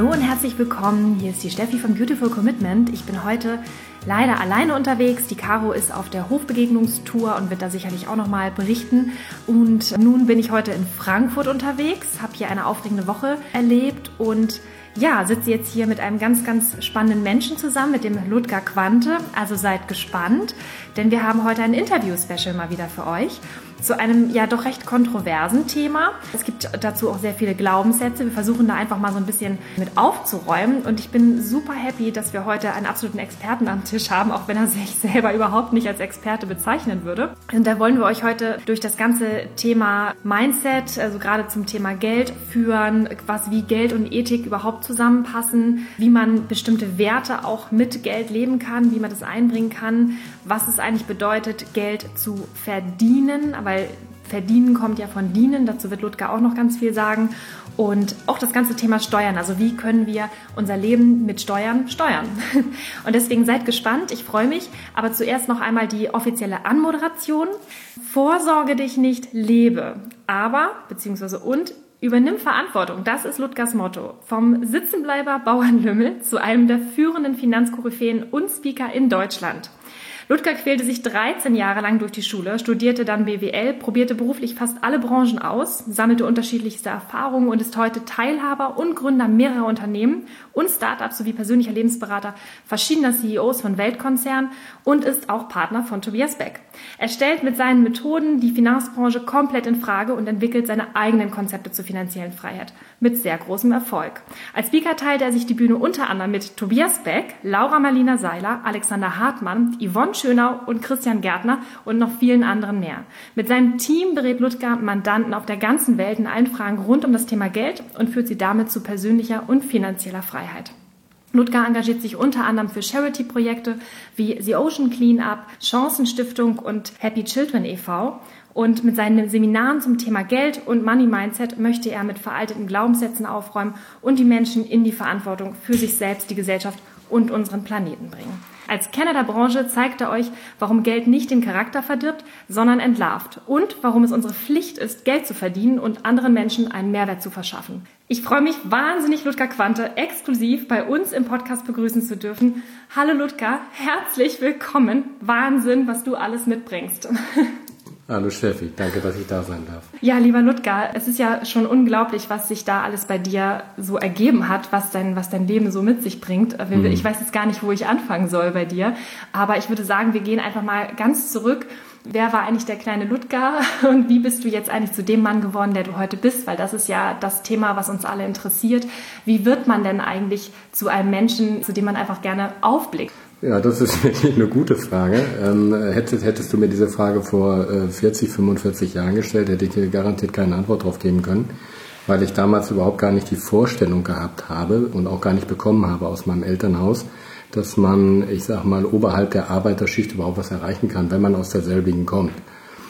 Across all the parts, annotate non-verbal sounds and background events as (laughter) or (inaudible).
Hallo und herzlich willkommen. Hier ist die Steffi von Beautiful Commitment. Ich bin heute leider alleine unterwegs. Die Caro ist auf der Hofbegegnungstour und wird da sicherlich auch nochmal berichten. Und nun bin ich heute in Frankfurt unterwegs, habe hier eine aufregende Woche erlebt und ja, sitze jetzt hier mit einem ganz, ganz spannenden Menschen zusammen, mit dem Ludger Quante. Also seid gespannt, denn wir haben heute ein Interview-Special mal wieder für euch zu einem ja doch recht kontroversen Thema. Es gibt dazu auch sehr viele Glaubenssätze. Wir versuchen da einfach mal so ein bisschen mit aufzuräumen. Und ich bin super happy, dass wir heute einen absoluten Experten am Tisch haben, auch wenn er sich selber überhaupt nicht als Experte bezeichnen würde. Und da wollen wir euch heute durch das ganze Thema Mindset, also gerade zum Thema Geld führen, was wie Geld und Ethik überhaupt zusammenpassen, wie man bestimmte Werte auch mit Geld leben kann, wie man das einbringen kann, was es eigentlich bedeutet, Geld zu verdienen, aber weil verdienen kommt ja von dienen, dazu wird Ludger auch noch ganz viel sagen. Und auch das ganze Thema Steuern, also wie können wir unser Leben mit Steuern steuern. (laughs) Und deswegen seid gespannt, ich freue mich. Aber zuerst noch einmal die offizielle Anmoderation. Vorsorge dich nicht, lebe. Aber, beziehungsweise und, Übernimm Verantwortung, das ist Ludgers Motto. Vom Sitzenbleiber Bauernlümmel zu einem der führenden Finanzkoryphäen und Speaker in Deutschland. Ludger quälte sich 13 Jahre lang durch die Schule, studierte dann BWL, probierte beruflich fast alle Branchen aus, sammelte unterschiedlichste Erfahrungen und ist heute Teilhaber und Gründer mehrerer Unternehmen und Startups sowie persönlicher Lebensberater verschiedener CEOs von Weltkonzernen und ist auch Partner von Tobias Beck. Er stellt mit seinen Methoden die Finanzbranche komplett in Frage und entwickelt seine eigenen Konzepte zur finanziellen Freiheit mit sehr großem Erfolg. Als Speaker teilt er sich die Bühne unter anderem mit Tobias Beck, Laura Marlina Seiler, Alexander Hartmann, Yvonne Schönau und Christian Gärtner und noch vielen anderen mehr. Mit seinem Team berät Ludger Mandanten auf der ganzen Welt in allen Fragen rund um das Thema Geld und führt sie damit zu persönlicher und finanzieller Freiheit. Ludger engagiert sich unter anderem für Charity-Projekte wie The Ocean Cleanup, Chancenstiftung und Happy Children e.V. Und mit seinen Seminaren zum Thema Geld und Money Mindset möchte er mit veralteten Glaubenssätzen aufräumen und die Menschen in die Verantwortung für sich selbst, die Gesellschaft und unseren Planeten bringen. Als Kenner der Branche zeigt er euch, warum Geld nicht den Charakter verdirbt, sondern entlarvt und warum es unsere Pflicht ist, Geld zu verdienen und anderen Menschen einen Mehrwert zu verschaffen. Ich freue mich wahnsinnig, Ludger Quante exklusiv bei uns im Podcast begrüßen zu dürfen. Hallo Ludger, herzlich willkommen. Wahnsinn, was du alles mitbringst. (laughs) Hallo Steffi, danke, dass ich da sein darf. Ja, lieber Ludger, es ist ja schon unglaublich, was sich da alles bei dir so ergeben hat, was dein, was dein Leben so mit sich bringt. Mhm. Ich weiß jetzt gar nicht, wo ich anfangen soll bei dir, aber ich würde sagen, wir gehen einfach mal ganz zurück. Wer war eigentlich der kleine Ludger (laughs) und wie bist du jetzt eigentlich zu dem Mann geworden, der du heute bist? Weil das ist ja das Thema, was uns alle interessiert. Wie wird man denn eigentlich zu einem Menschen, zu dem man einfach gerne aufblickt? Ja, das ist (laughs) wirklich eine gute Frage. Ähm, hättest, hättest du mir diese Frage vor äh, 40, 45 Jahren gestellt, hätte ich dir garantiert keine Antwort darauf geben können, weil ich damals überhaupt gar nicht die Vorstellung gehabt habe und auch gar nicht bekommen habe aus meinem Elternhaus, dass man, ich sag mal, oberhalb der Arbeiterschicht überhaupt was erreichen kann, wenn man aus derselbigen kommt.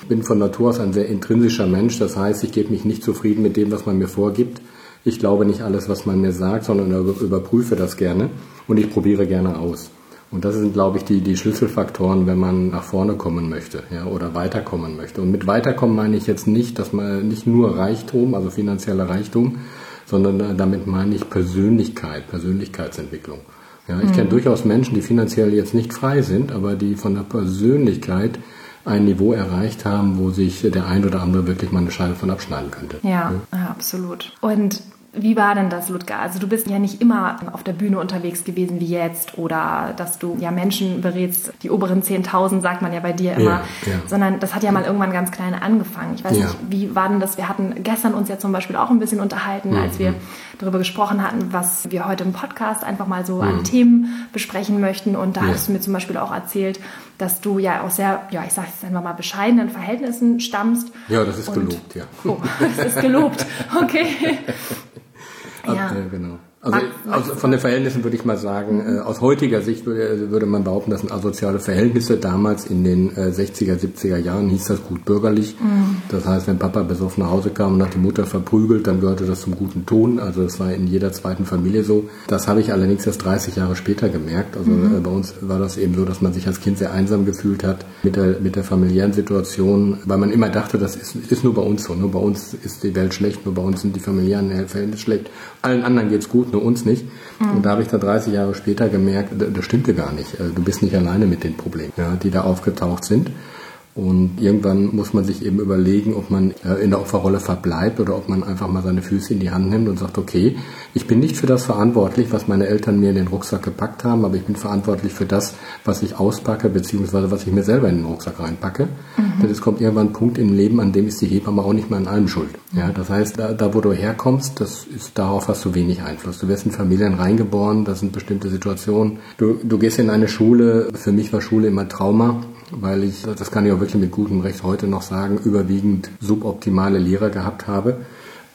Ich bin von Natur aus ein sehr intrinsischer Mensch, das heißt, ich gebe mich nicht zufrieden mit dem, was man mir vorgibt. Ich glaube nicht alles, was man mir sagt, sondern überprüfe das gerne und ich probiere gerne aus. Und das sind, glaube ich, die, die Schlüsselfaktoren, wenn man nach vorne kommen möchte ja, oder weiterkommen möchte. Und mit weiterkommen meine ich jetzt nicht, dass man nicht nur Reichtum, also finanzieller Reichtum, sondern damit meine ich Persönlichkeit, Persönlichkeitsentwicklung. Ja, ich mhm. kenne durchaus Menschen, die finanziell jetzt nicht frei sind, aber die von der Persönlichkeit ein Niveau erreicht haben, wo sich der ein oder andere wirklich mal eine Scheibe von abschneiden könnte. Ja, ja. absolut. Und wie war denn das, Ludger? Also du bist ja nicht immer auf der Bühne unterwegs gewesen wie jetzt oder dass du ja Menschen berätst, die oberen 10.000 sagt man ja bei dir immer, ja, ja. sondern das hat ja mal irgendwann ganz klein angefangen. Ich weiß ja. nicht, wie war denn das? Wir hatten gestern uns ja zum Beispiel auch ein bisschen unterhalten, mhm. als wir darüber gesprochen hatten, was wir heute im Podcast einfach mal so mhm. an Themen besprechen möchten und da hast du mir zum Beispiel auch erzählt, dass du ja aus sehr, ja, ich sage es einfach mal, bescheidenen Verhältnissen stammst. Ja, das ist und, gelobt, ja. Oh, das ist gelobt, (laughs) okay. ja. Äh, genau. Also aus, von den Verhältnissen würde ich mal sagen, äh, aus heutiger Sicht würde, würde man behaupten, das sind asoziale Verhältnisse. Damals in den äh, 60er, 70er Jahren hieß das gut bürgerlich. Mhm. Das heißt, wenn Papa besoffen nach Hause kam und hat die Mutter verprügelt, dann gehörte das zum guten Ton. Also das war in jeder zweiten Familie so. Das habe ich allerdings erst 30 Jahre später gemerkt. Also mhm. äh, bei uns war das eben so, dass man sich als Kind sehr einsam gefühlt hat mit der, mit der familiären Situation, weil man immer dachte, das ist, ist nur bei uns so. Nur bei uns ist die Welt schlecht, nur bei uns sind die familiären Verhältnisse schlecht. Allen anderen geht's gut nur uns nicht. Mhm. Und da habe ich da 30 Jahre später gemerkt, das stimmte gar nicht. Äh, du bist nicht alleine mit den Problemen, ja, die da aufgetaucht sind. Und irgendwann muss man sich eben überlegen, ob man äh, in der Opferrolle verbleibt oder ob man einfach mal seine Füße in die Hand nimmt und sagt, okay, ich bin nicht für das verantwortlich, was meine Eltern mir in den Rucksack gepackt haben, aber ich bin verantwortlich für das, was ich auspacke, beziehungsweise was ich mir selber in den Rucksack reinpacke. Mhm. Denn es kommt irgendwann ein Punkt im Leben, an dem ist die Hebamme auch nicht mehr an allem schuld. Ja, das heißt, da, da wo du herkommst, das ist, darauf hast du wenig Einfluss. Du wirst in Familien reingeboren, das sind bestimmte Situationen. Du, du gehst in eine Schule, für mich war Schule immer Trauma weil ich, das kann ich auch wirklich mit gutem Recht heute noch sagen, überwiegend suboptimale Lehrer gehabt habe.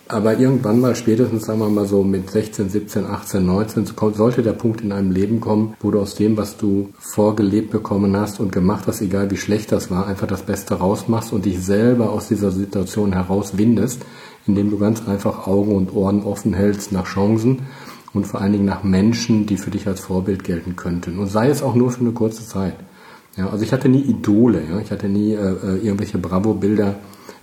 Aber irgendwann mal, spätestens sagen wir mal so mit 16, 17, 18, 19, sollte der Punkt in einem Leben kommen, wo du aus dem, was du vorgelebt bekommen hast und gemacht hast, egal wie schlecht das war, einfach das Beste rausmachst und dich selber aus dieser Situation herauswindest, indem du ganz einfach Augen und Ohren offen hältst nach Chancen und vor allen Dingen nach Menschen, die für dich als Vorbild gelten könnten. Und sei es auch nur für eine kurze Zeit. Ja, also ich hatte nie Idole, ja? ich hatte nie äh, äh, irgendwelche Bravo-Bilder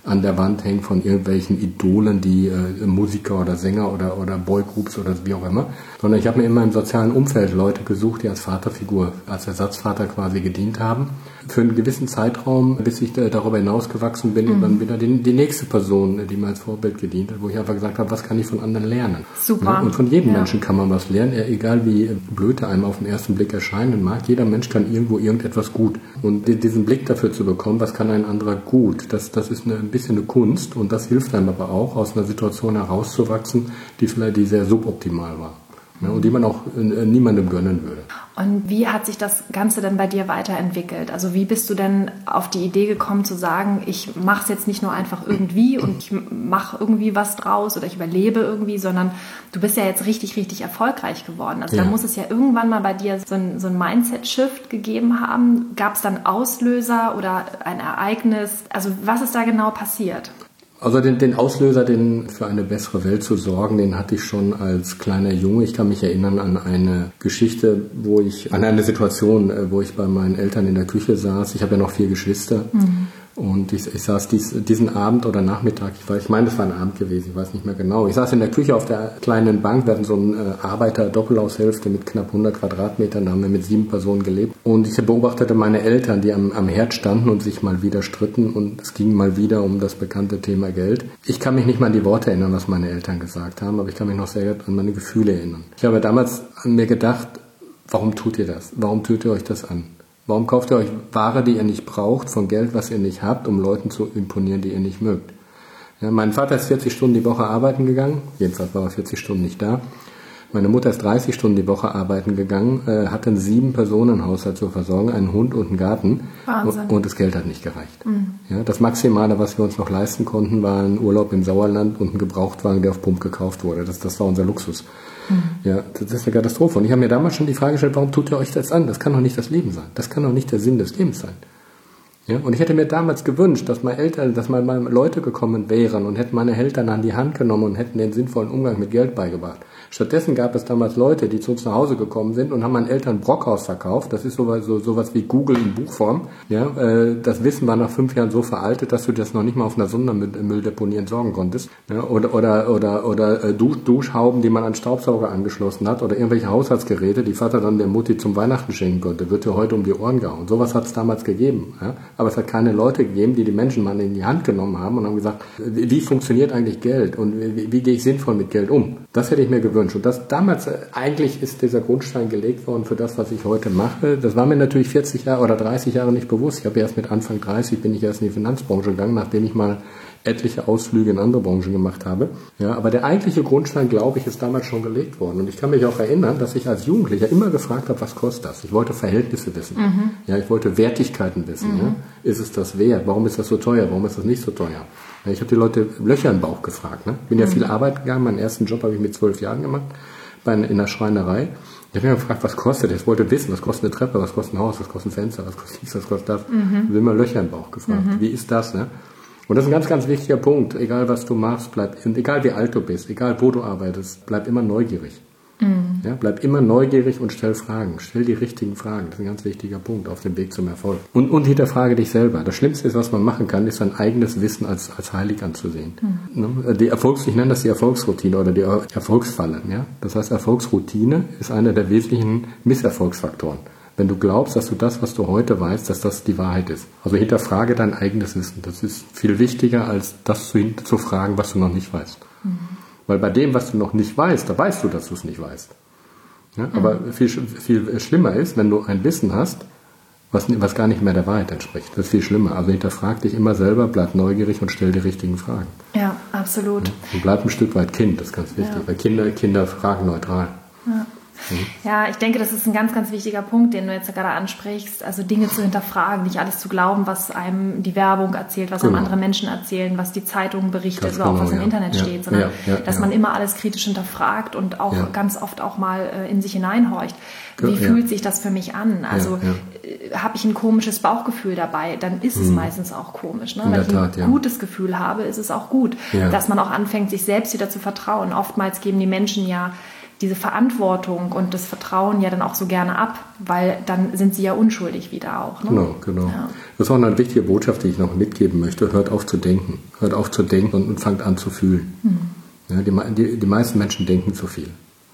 an der Wand hängen von irgendwelchen Idolen, die äh, Musiker oder Sänger oder, oder Boygroups oder wie auch immer, sondern ich habe mir immer im sozialen Umfeld Leute gesucht, die als Vaterfigur, als Ersatzvater quasi gedient haben für einen gewissen Zeitraum, bis ich darüber hinausgewachsen bin mhm. und dann wieder die, die, nächste Person, die mir als Vorbild gedient hat, wo ich einfach gesagt habe, was kann ich von anderen lernen? Super. Und von jedem ja. Menschen kann man was lernen, egal wie blöd er einem auf den ersten Blick erscheinen mag. Jeder Mensch kann irgendwo irgendetwas gut. Und diesen Blick dafür zu bekommen, was kann ein anderer gut, das, das ist eine, ein bisschen eine Kunst und das hilft einem aber auch, aus einer Situation herauszuwachsen, die vielleicht die sehr suboptimal war ne, und die man auch äh, niemandem gönnen würde. Und wie hat sich das Ganze denn bei dir weiterentwickelt? Also wie bist du denn auf die Idee gekommen zu sagen, ich mache es jetzt nicht nur einfach irgendwie und ich mache irgendwie was draus oder ich überlebe irgendwie, sondern du bist ja jetzt richtig, richtig erfolgreich geworden. Also ja. da muss es ja irgendwann mal bei dir so ein, so ein Mindset-Shift gegeben haben. Gab es dann Auslöser oder ein Ereignis? Also was ist da genau passiert? Also den, den Auslöser, den für eine bessere Welt zu sorgen, den hatte ich schon als kleiner Junge. Ich kann mich erinnern an eine Geschichte, wo ich, an eine Situation, äh, wo ich bei meinen Eltern in der Küche saß. Ich habe ja noch vier Geschwister. Mhm. Und ich, ich saß dies, diesen Abend oder Nachmittag, ich, weiß, ich meine, das war ein Abend gewesen, ich weiß nicht mehr genau. Ich saß in der Küche auf der kleinen Bank, wir hatten so eine äh, Arbeiter-Doppelhaushälfte mit knapp 100 Quadratmetern, da haben wir mit sieben Personen gelebt. Und ich beobachtete meine Eltern, die am, am Herd standen und sich mal wieder stritten und es ging mal wieder um das bekannte Thema Geld. Ich kann mich nicht mal an die Worte erinnern, was meine Eltern gesagt haben, aber ich kann mich noch sehr an meine Gefühle erinnern. Ich habe damals an mir gedacht, warum tut ihr das? Warum tut ihr euch das an? Warum kauft ihr euch Ware, die ihr nicht braucht, von Geld, was ihr nicht habt, um Leuten zu imponieren, die ihr nicht mögt? Ja, mein Vater ist 40 Stunden die Woche arbeiten gegangen, jedenfalls war er 40 Stunden nicht da. Meine Mutter ist 30 Stunden die Woche arbeiten gegangen, äh, hat einen sieben Personen Haushalt zur Versorgung, einen Hund und einen Garten Wahnsinn. und das Geld hat nicht gereicht. Mhm. Ja, das Maximale, was wir uns noch leisten konnten, war ein Urlaub im Sauerland und ein Gebrauchtwagen, der auf Pump gekauft wurde. Das, das war unser Luxus. Mhm. Ja, das ist eine Katastrophe. Und ich habe mir damals schon die Frage gestellt, warum tut ihr euch das an? Das kann doch nicht das Leben sein. Das kann doch nicht der Sinn des Lebens sein. Ja, und ich hätte mir damals gewünscht, dass meine Eltern, dass mal Leute gekommen wären und hätten meine Eltern an die Hand genommen und hätten den sinnvollen Umgang mit Geld beigebracht. Stattdessen gab es damals Leute, die zu uns nach Hause gekommen sind und haben meinen Eltern Brockhaus verkauft. Das ist sowas, so, sowas wie Google in Buchform. Ja, äh, das Wissen war nach fünf Jahren so veraltet, dass du das noch nicht mal auf einer Sondermülldeponie entsorgen konntest. Ja, oder oder oder oder äh, Dusch, Duschhauben, die man an Staubsauger angeschlossen hat, oder irgendwelche Haushaltsgeräte, die Vater dann der Mutti zum Weihnachten schenken konnte, wird dir heute um die Ohren gehauen. Sowas hat es damals gegeben. Ja? Aber es hat keine Leute gegeben, die die Menschen mal in die Hand genommen haben und haben gesagt, wie, funktioniert eigentlich Geld und wie, wie gehe ich sinnvoll mit Geld um? Das hätte ich mir gewünscht gewünscht. Und das damals, äh, eigentlich ist dieser Grundstein gelegt worden für das, was ich heute mache. Das war mir natürlich 40 Jahre oder 30 Jahre nicht bewusst. Ich habe erst mit Anfang 30 bin ich erst in die Finanzbranche gegangen, nachdem ich mal etliche Ausflüge in andere Branchen gemacht habe. Ja, aber der eigentliche Grundstein, glaube ich, ist damals schon gelegt worden. Und ich kann mich auch erinnern, dass ich als Jugendlicher immer gefragt habe, was kostet das? Ich wollte Verhältnisse wissen. Mhm. Ja, ich wollte Wertigkeiten wissen. Mhm. Ja. Ist es das wert? Warum ist das so teuer? Warum ist das nicht so teuer? Ich habe die Leute Löcher im Bauch gefragt. Ne? Bin ja mhm. viel Arbeit gegangen. Meinen ersten Job habe ich mit zwölf Jahren gemacht bei, in der Schreinerei. Ich habe mich gefragt, was kostet das? Ich wollte wissen, was kostet eine Treppe, was kostet ein Haus, was kostet ein Fenster, was kostet dies, was kostet das. Mhm. Ich habe immer Löcher im Bauch gefragt. Mhm. Wie ist das? Ne? Und das ist ein ganz, ganz wichtiger Punkt. Egal was du machst, bleib, egal wie alt du bist, egal wo du arbeitest, bleib immer neugierig. Mhm. Ja, bleib immer neugierig und stell Fragen. Stell die richtigen Fragen. Das ist ein ganz wichtiger Punkt auf dem Weg zum Erfolg. Und, und hinterfrage dich selber. Das Schlimmste ist, was man machen kann, ist sein eigenes Wissen als, als heilig anzusehen. Mhm. Die Erfolgs, ich nenne das die Erfolgsroutine oder die Erfolgsfalle. Ja? Das heißt, Erfolgsroutine ist einer der wesentlichen Misserfolgsfaktoren wenn du glaubst, dass du das, was du heute weißt, dass das die Wahrheit ist. Also hinterfrage dein eigenes Wissen. Das ist viel wichtiger, als das zu, zu fragen, was du noch nicht weißt. Mhm. Weil bei dem, was du noch nicht weißt, da weißt du, dass du es nicht weißt. Ja, mhm. Aber viel, viel schlimmer ist, wenn du ein Wissen hast, was, was gar nicht mehr der Wahrheit entspricht. Das ist viel schlimmer. Also hinterfrag dich immer selber, bleib neugierig und stell die richtigen Fragen. Ja, absolut. Ja, und bleib ein Stück weit Kind, das ist ganz wichtig. Ja. Weil Kinder, Kinder fragen neutral. Ja. Mhm. Ja, ich denke, das ist ein ganz, ganz wichtiger Punkt, den du jetzt gerade ansprichst. Also Dinge zu hinterfragen, nicht alles zu glauben, was einem die Werbung erzählt, was genau. einem andere Menschen erzählen, was die Zeitungen berichtet ganz oder auch was genau, im Internet ja. steht, sondern ja, dass man immer alles kritisch hinterfragt und auch ganz oft auch mal äh, in sich hineinhorcht. Wie fühlt sich das für mich an? Also äh, habe ich ein komisches Bauchgefühl dabei, dann ist es hm. meistens auch komisch. Ne? Wenn ich Tat, ein gutes Gefühl habe, ist es auch gut, dass man auch anfängt, sich selbst wieder zu vertrauen. Oftmals geben die Menschen ja diese Verantwortung und das Vertrauen ja dann auch so gerne ab, weil dann sind sie ja unschuldig wieder auch. Ne? Genau, genau. Ja. Das ist auch eine wichtige Botschaft, die ich noch mitgeben möchte. Hört auf zu denken. Hört auf zu denken und, und fangt an zu fühlen. Mhm. Ja, die, die, die meisten Menschen denken zu viel,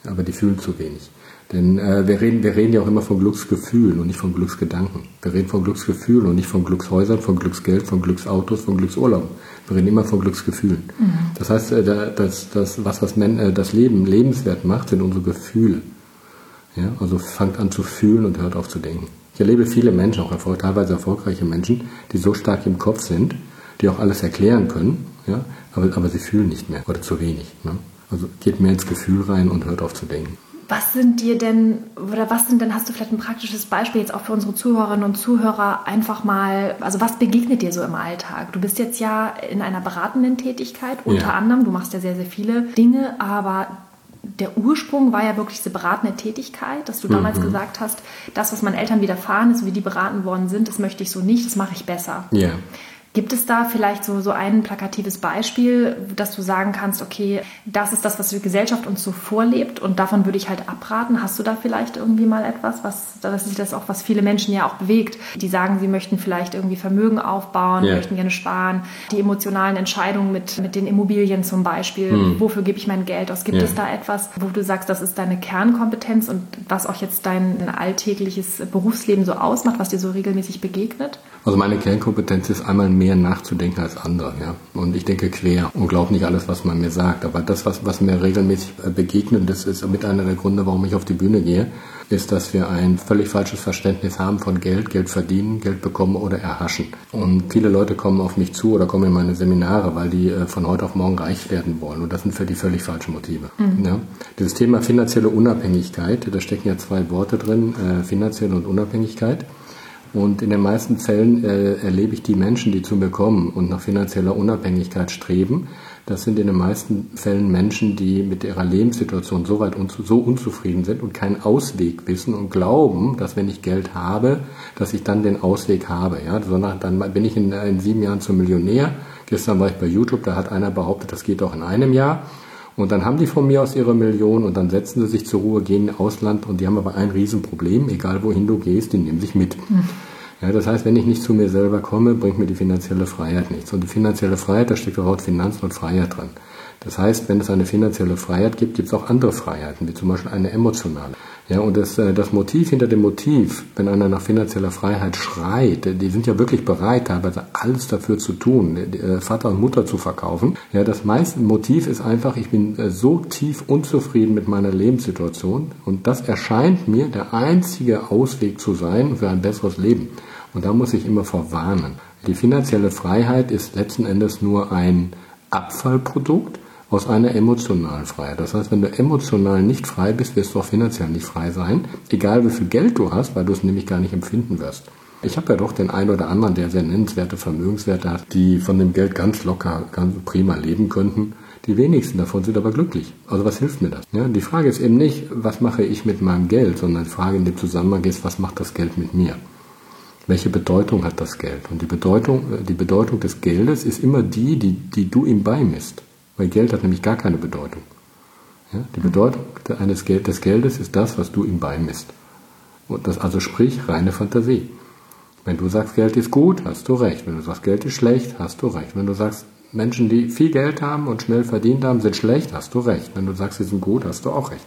aber die fühlen zu wenig. Denn äh, wir, reden, wir reden ja auch immer von Glücksgefühlen und nicht von Glücksgedanken. Wir reden von Glücksgefühlen und nicht von Glückshäusern, von Glücksgeld, von Glücksautos, von Glücksurlaub. Wir reden immer von Glücksgefühlen. Mhm. Das heißt, äh, das, das, was, was Men, äh, das Leben lebenswert macht, sind unsere Gefühle. Ja? Also fangt an zu fühlen und hört auf zu denken. Ich erlebe viele Menschen, auch erfolg, teilweise erfolgreiche Menschen, die so stark im Kopf sind, die auch alles erklären können, ja? aber, aber sie fühlen nicht mehr oder zu wenig. Ne? Also geht mehr ins Gefühl rein und hört auf zu denken. Was sind dir denn, oder was sind denn, hast du vielleicht ein praktisches Beispiel jetzt auch für unsere Zuhörerinnen und Zuhörer einfach mal, also was begegnet dir so im Alltag? Du bist jetzt ja in einer beratenden Tätigkeit, unter ja. anderem, du machst ja sehr, sehr viele Dinge, aber der Ursprung war ja wirklich diese beratende Tätigkeit, dass du damals mhm. gesagt hast, das, was meinen Eltern widerfahren ist, wie die beraten worden sind, das möchte ich so nicht, das mache ich besser. Ja. Gibt es da vielleicht so, so ein plakatives Beispiel, dass du sagen kannst, okay, das ist das, was die Gesellschaft uns so vorlebt und davon würde ich halt abraten? Hast du da vielleicht irgendwie mal etwas, was, das ist das auch, was viele Menschen ja auch bewegt, die sagen, sie möchten vielleicht irgendwie Vermögen aufbauen, yeah. möchten gerne sparen, die emotionalen Entscheidungen mit, mit den Immobilien zum Beispiel, hm. wofür gebe ich mein Geld aus? Gibt yeah. es da etwas, wo du sagst, das ist deine Kernkompetenz und was auch jetzt dein alltägliches Berufsleben so ausmacht, was dir so regelmäßig begegnet? Also meine Kernkompetenz ist einmal mehr nachzudenken als andere. Ja? Und ich denke quer und glaube nicht alles, was man mir sagt. Aber das, was, was mir regelmäßig äh, begegnet, das ist mit einer der Gründe, warum ich auf die Bühne gehe, ist, dass wir ein völlig falsches Verständnis haben von Geld, Geld verdienen, Geld bekommen oder erhaschen. Und viele Leute kommen auf mich zu oder kommen in meine Seminare, weil die äh, von heute auf morgen reich werden wollen. Und das sind für die völlig falschen Motive. Mhm. Ja? Dieses Thema finanzielle Unabhängigkeit, da stecken ja zwei Worte drin, äh, finanzielle und Unabhängigkeit. Und in den meisten Fällen äh, erlebe ich die Menschen, die zu mir kommen und nach finanzieller Unabhängigkeit streben. Das sind in den meisten Fällen Menschen, die mit ihrer Lebenssituation so weit unzu so unzufrieden sind und keinen Ausweg wissen und glauben, dass wenn ich Geld habe, dass ich dann den Ausweg habe. Ja? Sondern dann bin ich in, in sieben Jahren zum Millionär. Gestern war ich bei YouTube, da hat einer behauptet, das geht auch in einem Jahr. Und dann haben die von mir aus ihre Million und dann setzen sie sich zur Ruhe, gehen in Ausland und die haben aber ein Riesenproblem, egal wohin du gehst, die nehmen sich mit. Mhm. Ja, das heißt, wenn ich nicht zu mir selber komme, bringt mir die finanzielle Freiheit nichts. Und die finanzielle Freiheit, da steckt das Wort Finanzen und Freiheit drin. Das heißt, wenn es eine finanzielle Freiheit gibt, gibt es auch andere Freiheiten, wie zum Beispiel eine emotionale. Ja, und das, äh, das Motiv hinter dem Motiv, wenn einer nach finanzieller Freiheit schreit, die sind ja wirklich bereit, teilweise alles dafür zu tun, äh, Vater und Mutter zu verkaufen. Ja, das meiste Motiv ist einfach, ich bin äh, so tief unzufrieden mit meiner Lebenssituation und das erscheint mir der einzige Ausweg zu sein für ein besseres Leben. Und da muss ich immer vorwarnen. Die finanzielle Freiheit ist letzten Endes nur ein Abfallprodukt aus einer emotionalen Freiheit. Das heißt, wenn du emotional nicht frei bist, wirst du auch finanziell nicht frei sein, egal wie viel Geld du hast, weil du es nämlich gar nicht empfinden wirst. Ich habe ja doch den einen oder anderen, der sehr nennenswerte Vermögenswerte hat, die von dem Geld ganz locker, ganz prima leben könnten. Die wenigsten davon sind aber glücklich. Also was hilft mir das? Ja, die Frage ist eben nicht, was mache ich mit meinem Geld, sondern die Frage in dem Zusammenhang ist, was macht das Geld mit mir? Welche Bedeutung hat das Geld? Und die Bedeutung, die Bedeutung des Geldes ist immer die, die, die du ihm beimisst. Weil Geld hat nämlich gar keine Bedeutung. Ja? Die Bedeutung eines Geld, des Geldes ist das, was du ihm beimisst. Und das also sprich reine Fantasie. Wenn du sagst, Geld ist gut, hast du recht. Wenn du sagst, Geld ist schlecht, hast du recht. Wenn du sagst, Menschen, die viel Geld haben und schnell verdient haben, sind schlecht, hast du recht. Wenn du sagst, sie sind gut, hast du auch recht.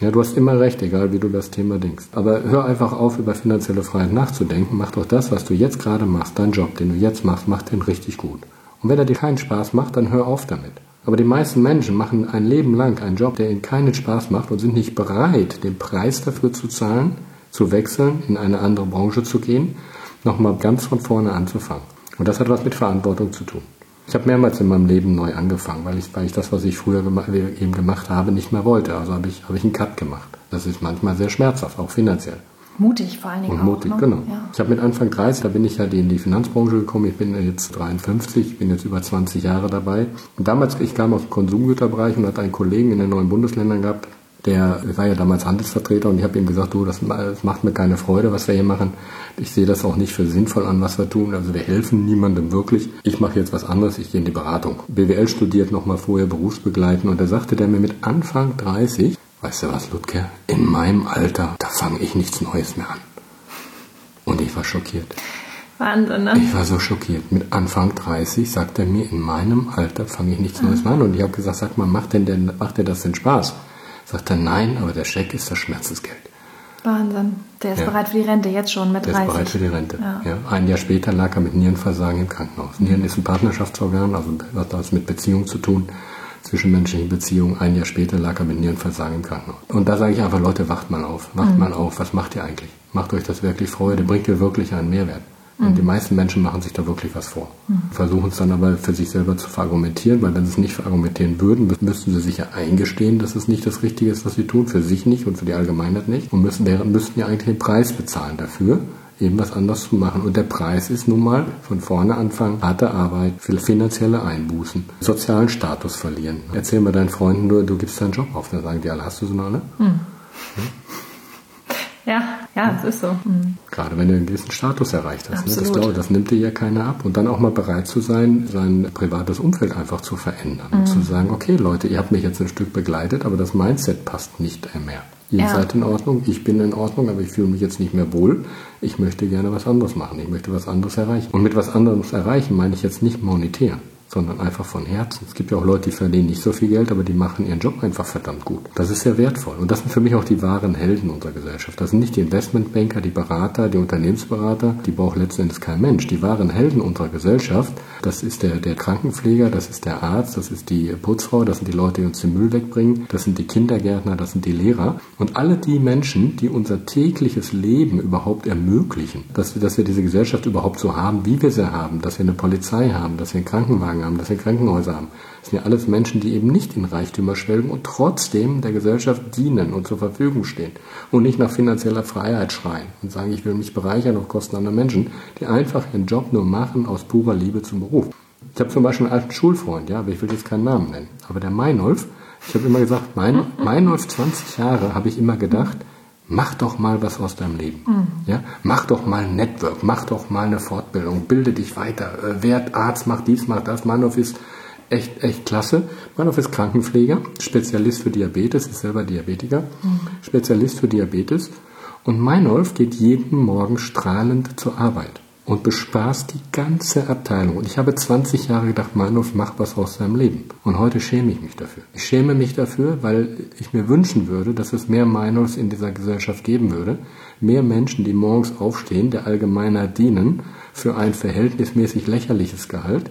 Ja, du hast immer recht, egal wie du das Thema denkst. Aber hör einfach auf, über finanzielle Freiheit nachzudenken. Mach doch das, was du jetzt gerade machst, dein Job, den du jetzt machst, mach den richtig gut. Und wenn er dir keinen Spaß macht, dann hör auf damit. Aber die meisten Menschen machen ein Leben lang einen Job, der ihnen keinen Spaß macht und sind nicht bereit, den Preis dafür zu zahlen, zu wechseln, in eine andere Branche zu gehen, nochmal ganz von vorne anzufangen. Und das hat was mit Verantwortung zu tun. Ich habe mehrmals in meinem Leben neu angefangen, weil ich, weil ich das, was ich früher eben gemacht habe, nicht mehr wollte. Also habe ich, habe ich einen Cut gemacht. Das ist manchmal sehr schmerzhaft, auch finanziell. Mutig vor allen Dingen. Und mutig, auch, ne? genau. Ja. Ich habe mit Anfang 30, da bin ich ja in die Finanzbranche gekommen. Ich bin jetzt 53, bin jetzt über 20 Jahre dabei. Und damals, ich kam aus dem Konsumgüterbereich und hatte einen Kollegen in den neuen Bundesländern gehabt, der war ja damals Handelsvertreter und ich habe ihm gesagt, du, das, das, macht mir keine Freude, was wir hier machen. Ich sehe das auch nicht für sinnvoll an, was wir tun. Also wir helfen niemandem wirklich. Ich mache jetzt was anderes, ich gehe in die Beratung. BWL studiert nochmal vorher berufsbegleiten und da sagte der mir mit Anfang 30, weißt du was, Ludger, in meinem Alter, da fange ich nichts Neues mehr an. Und ich war schockiert. Wahnsinn, ne? Ich war so schockiert. Mit Anfang 30 sagt er mir, in meinem Alter fange ich nichts Neues mehr an. Und ich habe gesagt, sag mal, macht denn, denn, macht dir das denn Spaß? Sagt er, nein, aber der Scheck ist das Schmerzensgeld. Wahnsinn. Der ist ja. bereit für die Rente, jetzt schon mit 30. Der ist bereit für die Rente. Ja. ja. Ein Jahr später lag er mit Nierenversagen im Krankenhaus. Nieren ist ein Partnerschaftsorgan, also hat das mit Beziehung zu tun, zwischenmenschlichen Beziehungen. Ein Jahr später lag er mit Nierenversagen im Krankenhaus. Und da sage ich einfach, Leute, wacht mal auf. Wacht mhm. mal auf. Was macht ihr eigentlich? Macht euch das wirklich Freude? Bringt ihr wirklich einen Mehrwert? Und die meisten Menschen machen sich da wirklich was vor. Mhm. Versuchen es dann aber für sich selber zu verargumentieren, weil wenn sie es nicht verargumentieren würden, müssten sie sich ja eingestehen, dass es nicht das Richtige ist, was sie tun, für sich nicht und für die Allgemeinheit nicht. Und müssen, wären, müssten ja eigentlich den Preis bezahlen dafür, eben was anders zu machen. Und der Preis ist nun mal von vorne anfangen, harte Arbeit, finanzielle Einbußen, sozialen Status verlieren. Erzähl mal deinen Freunden nur, du gibst deinen Job auf. Dann sagen die alle, hast du so alle? Mhm. Hm? Ja, ja, es ist so. Mhm. Gerade wenn du einen gewissen Status erreicht hast. Ne? Das, glaub, das nimmt dir ja keiner ab. Und dann auch mal bereit zu sein, sein privates Umfeld einfach zu verändern. Mhm. Und zu sagen, okay Leute, ihr habt mich jetzt ein Stück begleitet, aber das Mindset passt nicht mehr. Ihr ja. seid in Ordnung, ich bin in Ordnung, aber ich fühle mich jetzt nicht mehr wohl. Ich möchte gerne was anderes machen. Ich möchte was anderes erreichen. Und mit was anderes erreichen meine ich jetzt nicht monetär sondern einfach von Herzen. Es gibt ja auch Leute, die verdienen nicht so viel Geld, aber die machen ihren Job einfach verdammt gut. Das ist sehr wertvoll. Und das sind für mich auch die wahren Helden unserer Gesellschaft. Das sind nicht die Investmentbanker, die Berater, die Unternehmensberater, die braucht letzten Endes kein Mensch. Die wahren Helden unserer Gesellschaft, das ist der, der Krankenpfleger, das ist der Arzt, das ist die Putzfrau, das sind die Leute, die uns den Müll wegbringen, das sind die Kindergärtner, das sind die Lehrer. Und alle die Menschen, die unser tägliches Leben überhaupt ermöglichen, dass wir, dass wir diese Gesellschaft überhaupt so haben, wie wir sie haben, dass wir eine Polizei haben, dass wir einen Krankenwagen haben, dass wir Krankenhäuser haben. Das sind ja alles Menschen, die eben nicht in Reichtümer schwelgen und trotzdem der Gesellschaft dienen und zur Verfügung stehen und nicht nach finanzieller Freiheit schreien und sagen, ich will mich bereichern auf Kosten anderer Menschen, die einfach ihren Job nur machen aus purer Liebe zum Beruf. Ich habe zum Beispiel einen alten Schulfreund, ja, aber ich will jetzt keinen Namen nennen, aber der Meinolf, ich habe immer gesagt, mein, Meinolf 20 Jahre habe ich immer gedacht, mach doch mal was aus deinem Leben. Mhm. Ja? Mach doch mal ein Network, mach doch mal eine Fortbildung, bilde dich weiter, äh, werd Arzt, mach dies, mach das. Meinhof ist echt, echt klasse. Meinhof ist Krankenpfleger, Spezialist für Diabetes, ist selber Diabetiker, mhm. Spezialist für Diabetes. Und Meinolf geht jeden Morgen strahlend zur Arbeit und bespaßt die ganze Abteilung. Und ich habe 20 Jahre gedacht, Meinhof macht was aus seinem Leben. Und heute schäme ich mich dafür. Ich schäme mich dafür, weil ich mir wünschen würde, dass es mehr Meinhofs in dieser Gesellschaft geben würde. Mehr Menschen, die morgens aufstehen, der Allgemeinheit dienen, für ein verhältnismäßig lächerliches Gehalt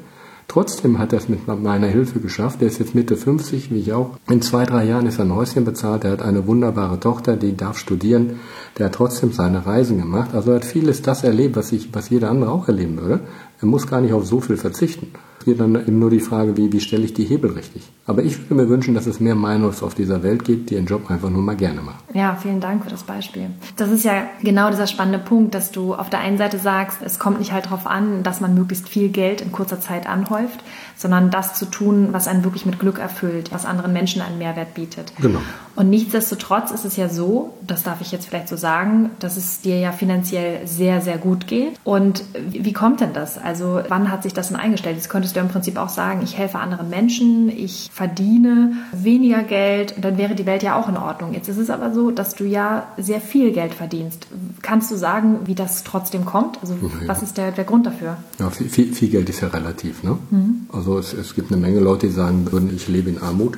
Trotzdem hat er es mit meiner Hilfe geschafft. Er ist jetzt Mitte 50, wie ich auch. In zwei, drei Jahren ist er ein Häuschen bezahlt. Er hat eine wunderbare Tochter, die darf studieren. Der hat trotzdem seine Reisen gemacht. Also er hat vieles das erlebt, was, ich, was jeder andere auch erleben würde. Er muss gar nicht auf so viel verzichten. Geht dann eben nur die Frage, wie, wie stelle ich die Hebel richtig. Aber ich würde mir wünschen, dass es mehr Meinungs auf dieser Welt gibt, die ihren Job einfach nur mal gerne machen. Ja, vielen Dank für das Beispiel. Das ist ja genau dieser spannende Punkt, dass du auf der einen Seite sagst, es kommt nicht halt darauf an, dass man möglichst viel Geld in kurzer Zeit anhäuft, sondern das zu tun, was einen wirklich mit Glück erfüllt, was anderen Menschen einen Mehrwert bietet. Genau. Und nichtsdestotrotz ist es ja so, das darf ich jetzt vielleicht so sagen, dass es dir ja finanziell sehr, sehr gut geht. Und wie kommt denn das? Also wann hat sich das denn eingestellt? Jetzt könntest du im Prinzip auch sagen, ich helfe anderen Menschen, ich verdiene weniger Geld und dann wäre die Welt ja auch in Ordnung. Jetzt ist es aber so, dass du ja sehr viel Geld verdienst. Kannst du sagen, wie das trotzdem kommt? Also ja, was ist der, der Grund dafür? Ja, viel, viel, viel Geld ist ja relativ. Ne? Mhm. Also es, es gibt eine Menge Leute, die sagen würden, ich lebe in Armut.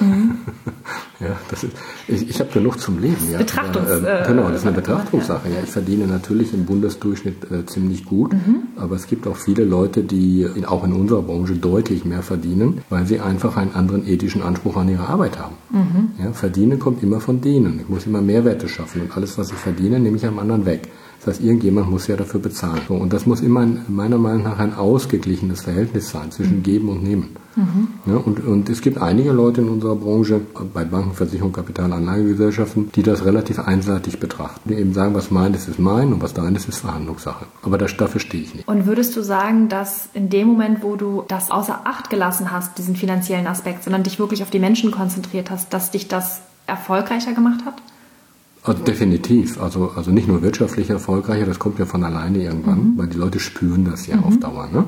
Mhm. (laughs) ja, das ist, ich, ich habe genug zum Leben. Ja. Betrachtungs äh, genau, das ist eine Betrachtungssache. Ja. Ich verdiene natürlich im Bundesdurchschnitt äh, ziemlich gut, mhm. aber es gibt auch viele Leute, die in, auch in unserer Branche deutlich mehr verdienen, weil sie einfach einen anderen ethischen Anspruch an ihre Arbeit haben. Mhm. Ja, verdienen kommt immer von denen. Ich muss immer Mehrwerte schaffen und alles, was ich verdiene, nehme ich einem anderen weg. Das heißt, irgendjemand muss ja dafür bezahlen. Und das muss immer ein, meiner Meinung nach ein ausgeglichenes Verhältnis sein zwischen mhm. Geben und Nehmen. Mhm. Ja, und, und es gibt einige Leute in unserer Branche, bei Banken, Versicherungen, Kapitalanlagegesellschaften, die das relativ einseitig betrachten. Die eben sagen, was meines ist mein und was deines ist Verhandlungssache. Aber das, dafür stehe ich nicht. Und würdest du sagen, dass in dem Moment, wo du das außer Acht gelassen hast, diesen finanziellen Aspekt, sondern dich wirklich auf die Menschen konzentriert hast, dass dich das erfolgreicher gemacht hat? Also definitiv. Also, also nicht nur wirtschaftlich erfolgreicher, das kommt ja von alleine irgendwann, mhm. weil die Leute spüren das ja mhm. auf Dauer. Ne?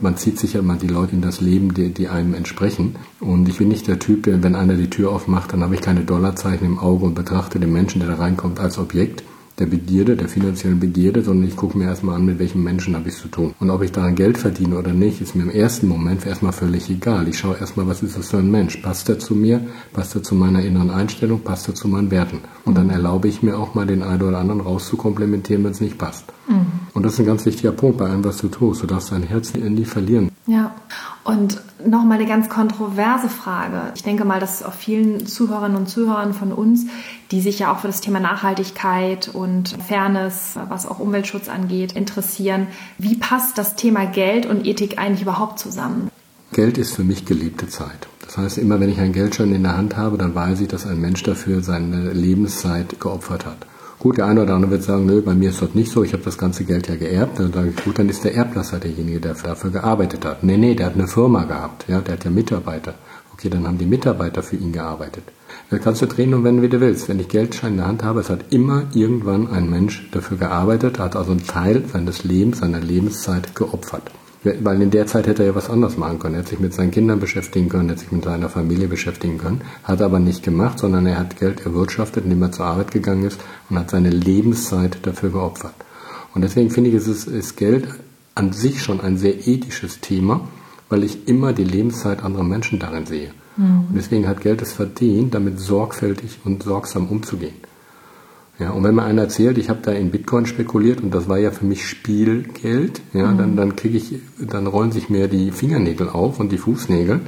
Man zieht sich ja mal die Leute in das Leben, die, die einem entsprechen. Und ich bin nicht der Typ, der, wenn einer die Tür aufmacht, dann habe ich keine Dollarzeichen im Auge und betrachte den Menschen, der da reinkommt, als Objekt, der Begierde, der finanziellen Begierde, sondern ich gucke mir erstmal an, mit welchen Menschen habe ich es zu tun. Und ob ich daran Geld verdiene oder nicht, ist mir im ersten Moment erstmal völlig egal. Ich schaue erstmal, was ist das für ein Mensch? Passt er zu mir? Passt er zu meiner inneren Einstellung? Passt er zu meinen Werten? Und dann erlaube ich mir auch mal den einen oder anderen rauszukomplementieren, wenn es nicht passt. Mhm. Und das ist ein ganz wichtiger Punkt bei allem, was du tust. Du darfst dein Herz nie verlieren. Ja, und nochmal eine ganz kontroverse Frage. Ich denke mal, dass auch vielen Zuhörerinnen und Zuhörern von uns, die sich ja auch für das Thema Nachhaltigkeit und Fairness, was auch Umweltschutz angeht, interessieren. Wie passt das Thema Geld und Ethik eigentlich überhaupt zusammen? Geld ist für mich geliebte Zeit. Das heißt, immer wenn ich ein Geldschein in der Hand habe, dann weiß ich, dass ein Mensch dafür seine Lebenszeit geopfert hat. Gut, der eine oder andere wird sagen, nö, bei mir ist das nicht so, ich habe das ganze Geld ja geerbt. Dann sage ich, gut, dann ist der Erblasser derjenige, der dafür gearbeitet hat. Nee, nee, der hat eine Firma gehabt, ja, der hat ja Mitarbeiter. Okay, dann haben die Mitarbeiter für ihn gearbeitet. Da kannst du drehen und wenden, wie du willst. Wenn ich Geldschein in der Hand habe, es hat immer irgendwann ein Mensch dafür gearbeitet, hat also einen Teil seines Lebens, seiner Lebenszeit geopfert. Weil in der Zeit hätte er ja was anderes machen können. Er hätte sich mit seinen Kindern beschäftigen können, hätte sich mit seiner Familie beschäftigen können. Hat aber nicht gemacht, sondern er hat Geld erwirtschaftet, indem er zur Arbeit gegangen ist und hat seine Lebenszeit dafür geopfert. Und deswegen finde ich, es, ist Geld an sich schon ein sehr ethisches Thema, weil ich immer die Lebenszeit anderer Menschen darin sehe. Mhm. Und deswegen hat Geld es verdient, damit sorgfältig und sorgsam umzugehen. Ja, und wenn mir einer erzählt, ich habe da in Bitcoin spekuliert und das war ja für mich Spielgeld, ja, mhm. dann, dann kriege ich, dann rollen sich mir die Fingernägel auf und die Fußnägel,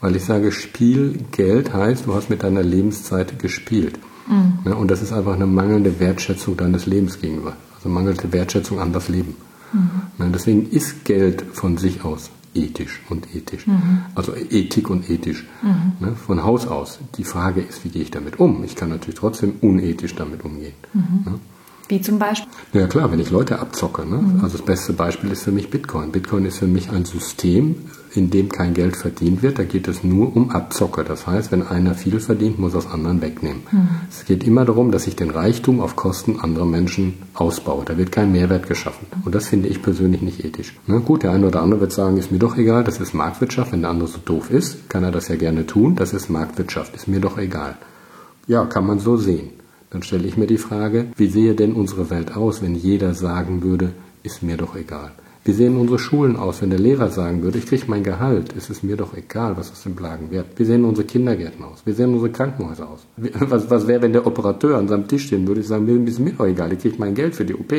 weil ich sage, Spielgeld heißt, du hast mit deiner Lebenszeit gespielt. Mhm. Ja, und das ist einfach eine mangelnde Wertschätzung deines Lebens gegenüber. Also mangelnde Wertschätzung an das Leben. Mhm. Ja, deswegen ist Geld von sich aus ethisch und ethisch. Mhm. Also Ethik und ethisch. Mhm. Ne, von Haus aus. Die Frage ist, wie gehe ich damit um? Ich kann natürlich trotzdem unethisch damit umgehen. Mhm. Ne? Wie zum Beispiel? Ja klar, wenn ich Leute abzocke. Ne? Also das beste Beispiel ist für mich Bitcoin. Bitcoin ist für mich ein System, in dem kein Geld verdient wird. Da geht es nur um Abzocke. Das heißt, wenn einer viel verdient, muss er aus anderen wegnehmen. Mhm. Es geht immer darum, dass ich den Reichtum auf Kosten anderer Menschen ausbaue. Da wird kein Mehrwert geschaffen. Und das finde ich persönlich nicht ethisch. Ne? Gut, der eine oder andere wird sagen, ist mir doch egal, das ist Marktwirtschaft. Wenn der andere so doof ist, kann er das ja gerne tun. Das ist Marktwirtschaft, ist mir doch egal. Ja, kann man so sehen. Dann stelle ich mir die Frage, wie sehe denn unsere Welt aus, wenn jeder sagen würde, ist mir doch egal. Wie sehen unsere Schulen aus, wenn der Lehrer sagen würde, ich kriege mein Gehalt, es ist mir doch egal, was aus dem Plagen wird. Wie sehen unsere Kindergärten aus? Wie sehen unsere Krankenhäuser aus? (laughs) Was, was wäre, wenn der Operateur an seinem Tisch stehen würde, ich sagen, mir ist mir doch egal, ich kriege mein Geld für die OP.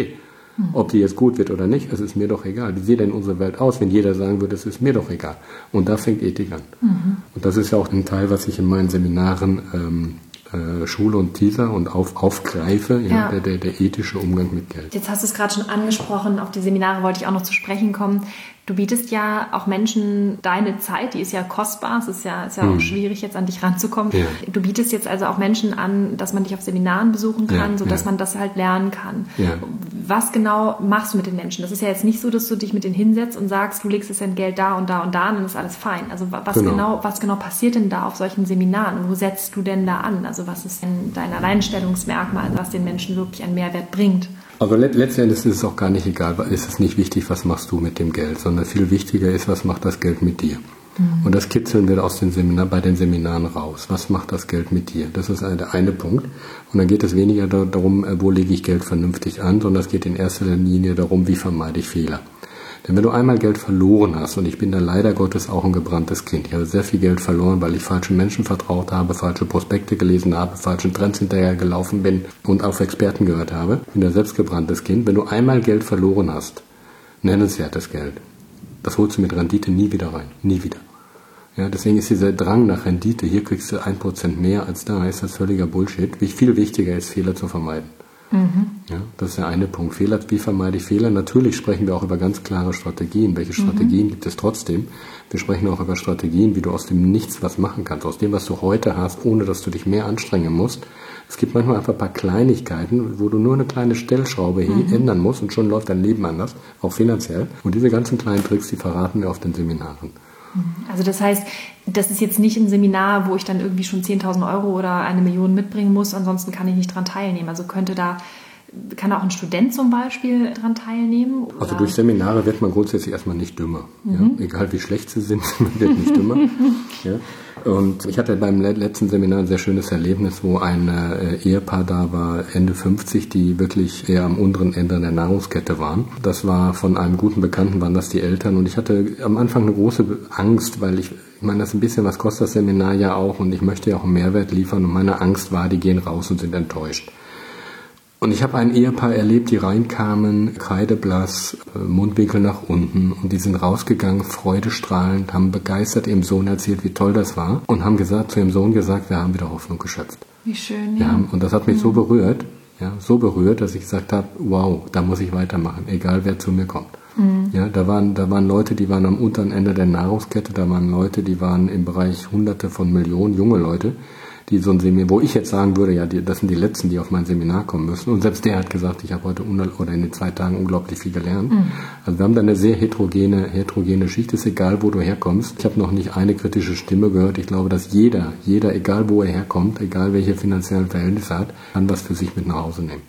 Ob die jetzt gut wird oder nicht, es ist mir doch egal. Wie sieht denn unsere Welt aus, wenn jeder sagen würde, es ist mir doch egal? Und da fängt Ethik an. Mhm. Und das ist ja auch ein Teil, was ich in meinen Seminaren ähm, äh, Schule und Teaser und auf, aufgreife, ja, ja. Der, der, der ethische Umgang mit Geld. Jetzt hast du es gerade schon angesprochen, auf die Seminare wollte ich auch noch zu sprechen kommen. Du bietest ja auch Menschen deine Zeit, die ist ja kostbar, es ist ja, ist ja hm. auch schwierig, jetzt an dich ranzukommen. Ja. Du bietest jetzt also auch Menschen an, dass man dich auf Seminaren besuchen kann, ja, sodass man das halt lernen kann. Was genau machst du mit den Menschen? Das ist ja jetzt nicht so, dass du dich mit denen hinsetzt und sagst, du legst jetzt dein Geld da und da und da und dann ist alles fein. Also was genau. genau, was genau passiert denn da auf solchen Seminaren? Und wo setzt du denn da an? Also was ist denn dein Alleinstellungsmerkmal, was den Menschen wirklich einen Mehrwert bringt? Also letztendlich ist es auch gar nicht egal, ist es nicht wichtig, was machst du mit dem Geld, sondern viel wichtiger ist, was macht das Geld mit dir. Mhm. Und das kitzeln wir aus den Seminar, bei den Seminaren raus. Was macht das Geld mit dir? Das ist der eine Punkt. Und dann geht es weniger darum, äh, wo lege ich Geld vernünftig an, sondern es geht in erster Linie darum, wie vermeide ich Fehler. Denn wenn du einmal Geld verloren hast, und ich bin da leider Gottes auch ein gebranntes Kind, ich habe sehr viel Geld verloren, weil ich falschen Menschen vertraut habe, falsche Prospekte gelesen habe, falschen Trends hinterher gelaufen bin und auf Experten gehört habe, ich bin da selbst gebranntes Kind. Wenn du einmal Geld verloren hast, nennenswertes Geld, das holst du mit Rendite nie wieder rein. Nie wieder. Ja, deswegen ist dieser Drang nach Rendite, hier kriegst du ein Prozent mehr als da, ist das völliger Bullshit. Wie viel wichtiger ist, Fehler zu vermeiden. Mhm. Ja, das ist der eine Punkt. Fehler, wie vermeide ich Fehler? Natürlich sprechen wir auch über ganz klare Strategien. Welche Strategien mhm. gibt es trotzdem? Wir sprechen auch über Strategien, wie du aus dem Nichts was machen kannst. Aus dem, was du heute hast, ohne dass du dich mehr anstrengen musst. Es gibt manchmal einfach ein paar Kleinigkeiten, wo du nur eine kleine Stellschraube mhm. ändern musst und schon läuft dein Leben anders, auch finanziell. Und diese ganzen kleinen Tricks, die verraten wir auf den Seminaren. Also das heißt, das ist jetzt nicht ein Seminar, wo ich dann irgendwie schon 10.000 Euro oder eine Million mitbringen muss, ansonsten kann ich nicht dran teilnehmen. Also könnte da kann auch ein Student zum Beispiel daran teilnehmen? Oder? Also durch Seminare wird man grundsätzlich erstmal nicht dümmer. Mhm. Ja? Egal wie schlecht sie sind, (laughs) man wird nicht dümmer. (laughs) ja? Und ich hatte beim letzten Seminar ein sehr schönes Erlebnis, wo ein äh, Ehepaar da war, Ende 50, die wirklich eher am unteren Ende der Nahrungskette waren. Das war von einem guten Bekannten, waren das die Eltern. Und ich hatte am Anfang eine große Angst, weil ich, ich meine, das ist ein bisschen, was kostet das Seminar ja auch und ich möchte ja auch einen Mehrwert liefern. Und meine Angst war, die gehen raus und sind enttäuscht. Und ich habe ein Ehepaar erlebt, die reinkamen, kreideblass, äh, Mundwinkel nach unten und die sind rausgegangen, freudestrahlend, haben begeistert ihrem Sohn erzählt, wie toll das war und haben gesagt, zu ihrem Sohn gesagt, wir haben wieder Hoffnung geschöpft. Wie schön, ja. Haben, und das hat mich ja. so berührt, ja, so berührt, dass ich gesagt habe, wow, da muss ich weitermachen, egal wer zu mir kommt. Mhm. Ja, da waren, da waren Leute, die waren am unteren Ende der Nahrungskette, da waren Leute, die waren im Bereich Hunderte von Millionen junge Leute, die so ein Seminar, wo ich jetzt sagen würde, ja, die, das sind die Letzten, die auf mein Seminar kommen müssen. Und selbst der hat gesagt, ich habe heute oder in den zwei Tagen unglaublich viel gelernt. Mhm. Also wir haben da eine sehr heterogene, heterogene Schicht. Ist egal, wo du herkommst. Ich habe noch nicht eine kritische Stimme gehört. Ich glaube, dass jeder, jeder, egal wo er herkommt, egal welche finanziellen Verhältnisse hat, kann was für sich mit nach Hause nehmen.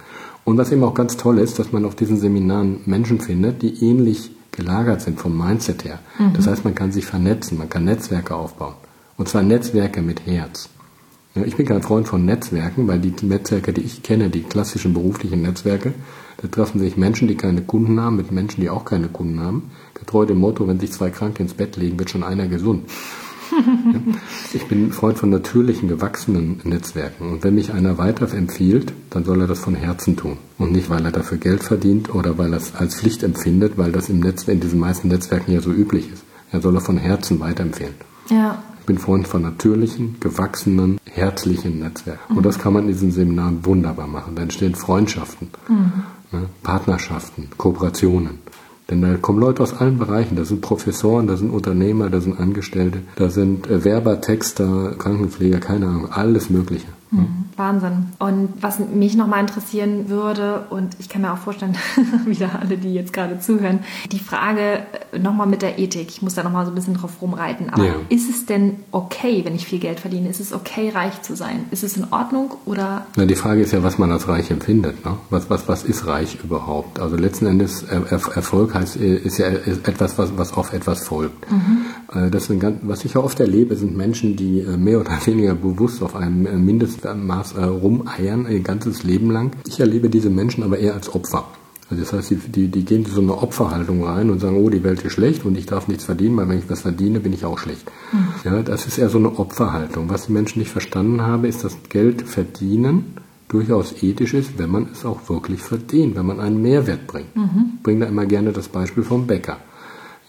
Und was eben auch ganz toll ist, dass man auf diesen Seminaren Menschen findet, die ähnlich gelagert sind vom Mindset her. Mhm. Das heißt, man kann sich vernetzen, man kann Netzwerke aufbauen. Und zwar Netzwerke mit Herz. Ja, ich bin kein Freund von Netzwerken, weil die Netzwerke, die ich kenne, die klassischen beruflichen Netzwerke, da treffen sich Menschen, die keine Kunden haben, mit Menschen, die auch keine Kunden haben. Getreu dem Motto, wenn sich zwei Kranke ins Bett legen, wird schon einer gesund. (laughs) ja? Ich bin Freund von natürlichen, gewachsenen Netzwerken. Und wenn mich einer weiterempfiehlt, dann soll er das von Herzen tun. Und nicht, weil er dafür Geld verdient oder weil er es als Pflicht empfindet, weil das im Netz, in diesen meisten Netzwerken ja so üblich ist. Er soll er von Herzen weiterempfehlen. Ja bin Freund von natürlichen, gewachsenen, herzlichen Netzwerken. Mhm. Und das kann man in diesen Seminaren wunderbar machen. Da entstehen Freundschaften, mhm. ne, Partnerschaften, Kooperationen. Denn da kommen Leute aus allen Bereichen. Da sind Professoren, da sind Unternehmer, da sind Angestellte, da sind äh, Werber, Texter, Krankenpfleger, keine Ahnung, alles Mögliche. Mhm. Wahnsinn. Und was mich nochmal interessieren würde, und ich kann mir auch vorstellen, (laughs) wieder alle, die jetzt gerade zuhören, die Frage äh, nochmal mit der Ethik. Ich muss da nochmal so ein bisschen drauf rumreiten. Aber ja. ist es denn okay, wenn ich viel Geld verdiene? Ist es okay, reich zu sein? Ist es in Ordnung oder? Na, die Frage ist ja, was man als reich empfindet. Ne? Was, was, was ist reich überhaupt? Also letzten Endes, Erfolg heißt, äh, ist ja etwas, was, was auf etwas folgt. Mhm. Äh, das sind ganz, was ich ja oft erlebe, sind Menschen, die mehr oder (laughs) weniger bewusst auf einem Mindestmaß äh, rumeiern ihr ganzes Leben lang. Ich erlebe diese Menschen aber eher als Opfer. Also das heißt, die, die, die gehen in so eine Opferhaltung rein und sagen, oh, die Welt ist schlecht und ich darf nichts verdienen, weil wenn ich was verdiene, bin ich auch schlecht. Mhm. Ja, das ist eher so eine Opferhaltung. Was die Menschen nicht verstanden haben, ist, dass Geld verdienen durchaus ethisch ist, wenn man es auch wirklich verdient, wenn man einen Mehrwert bringt. Mhm. Ich bringe da immer gerne das Beispiel vom Bäcker.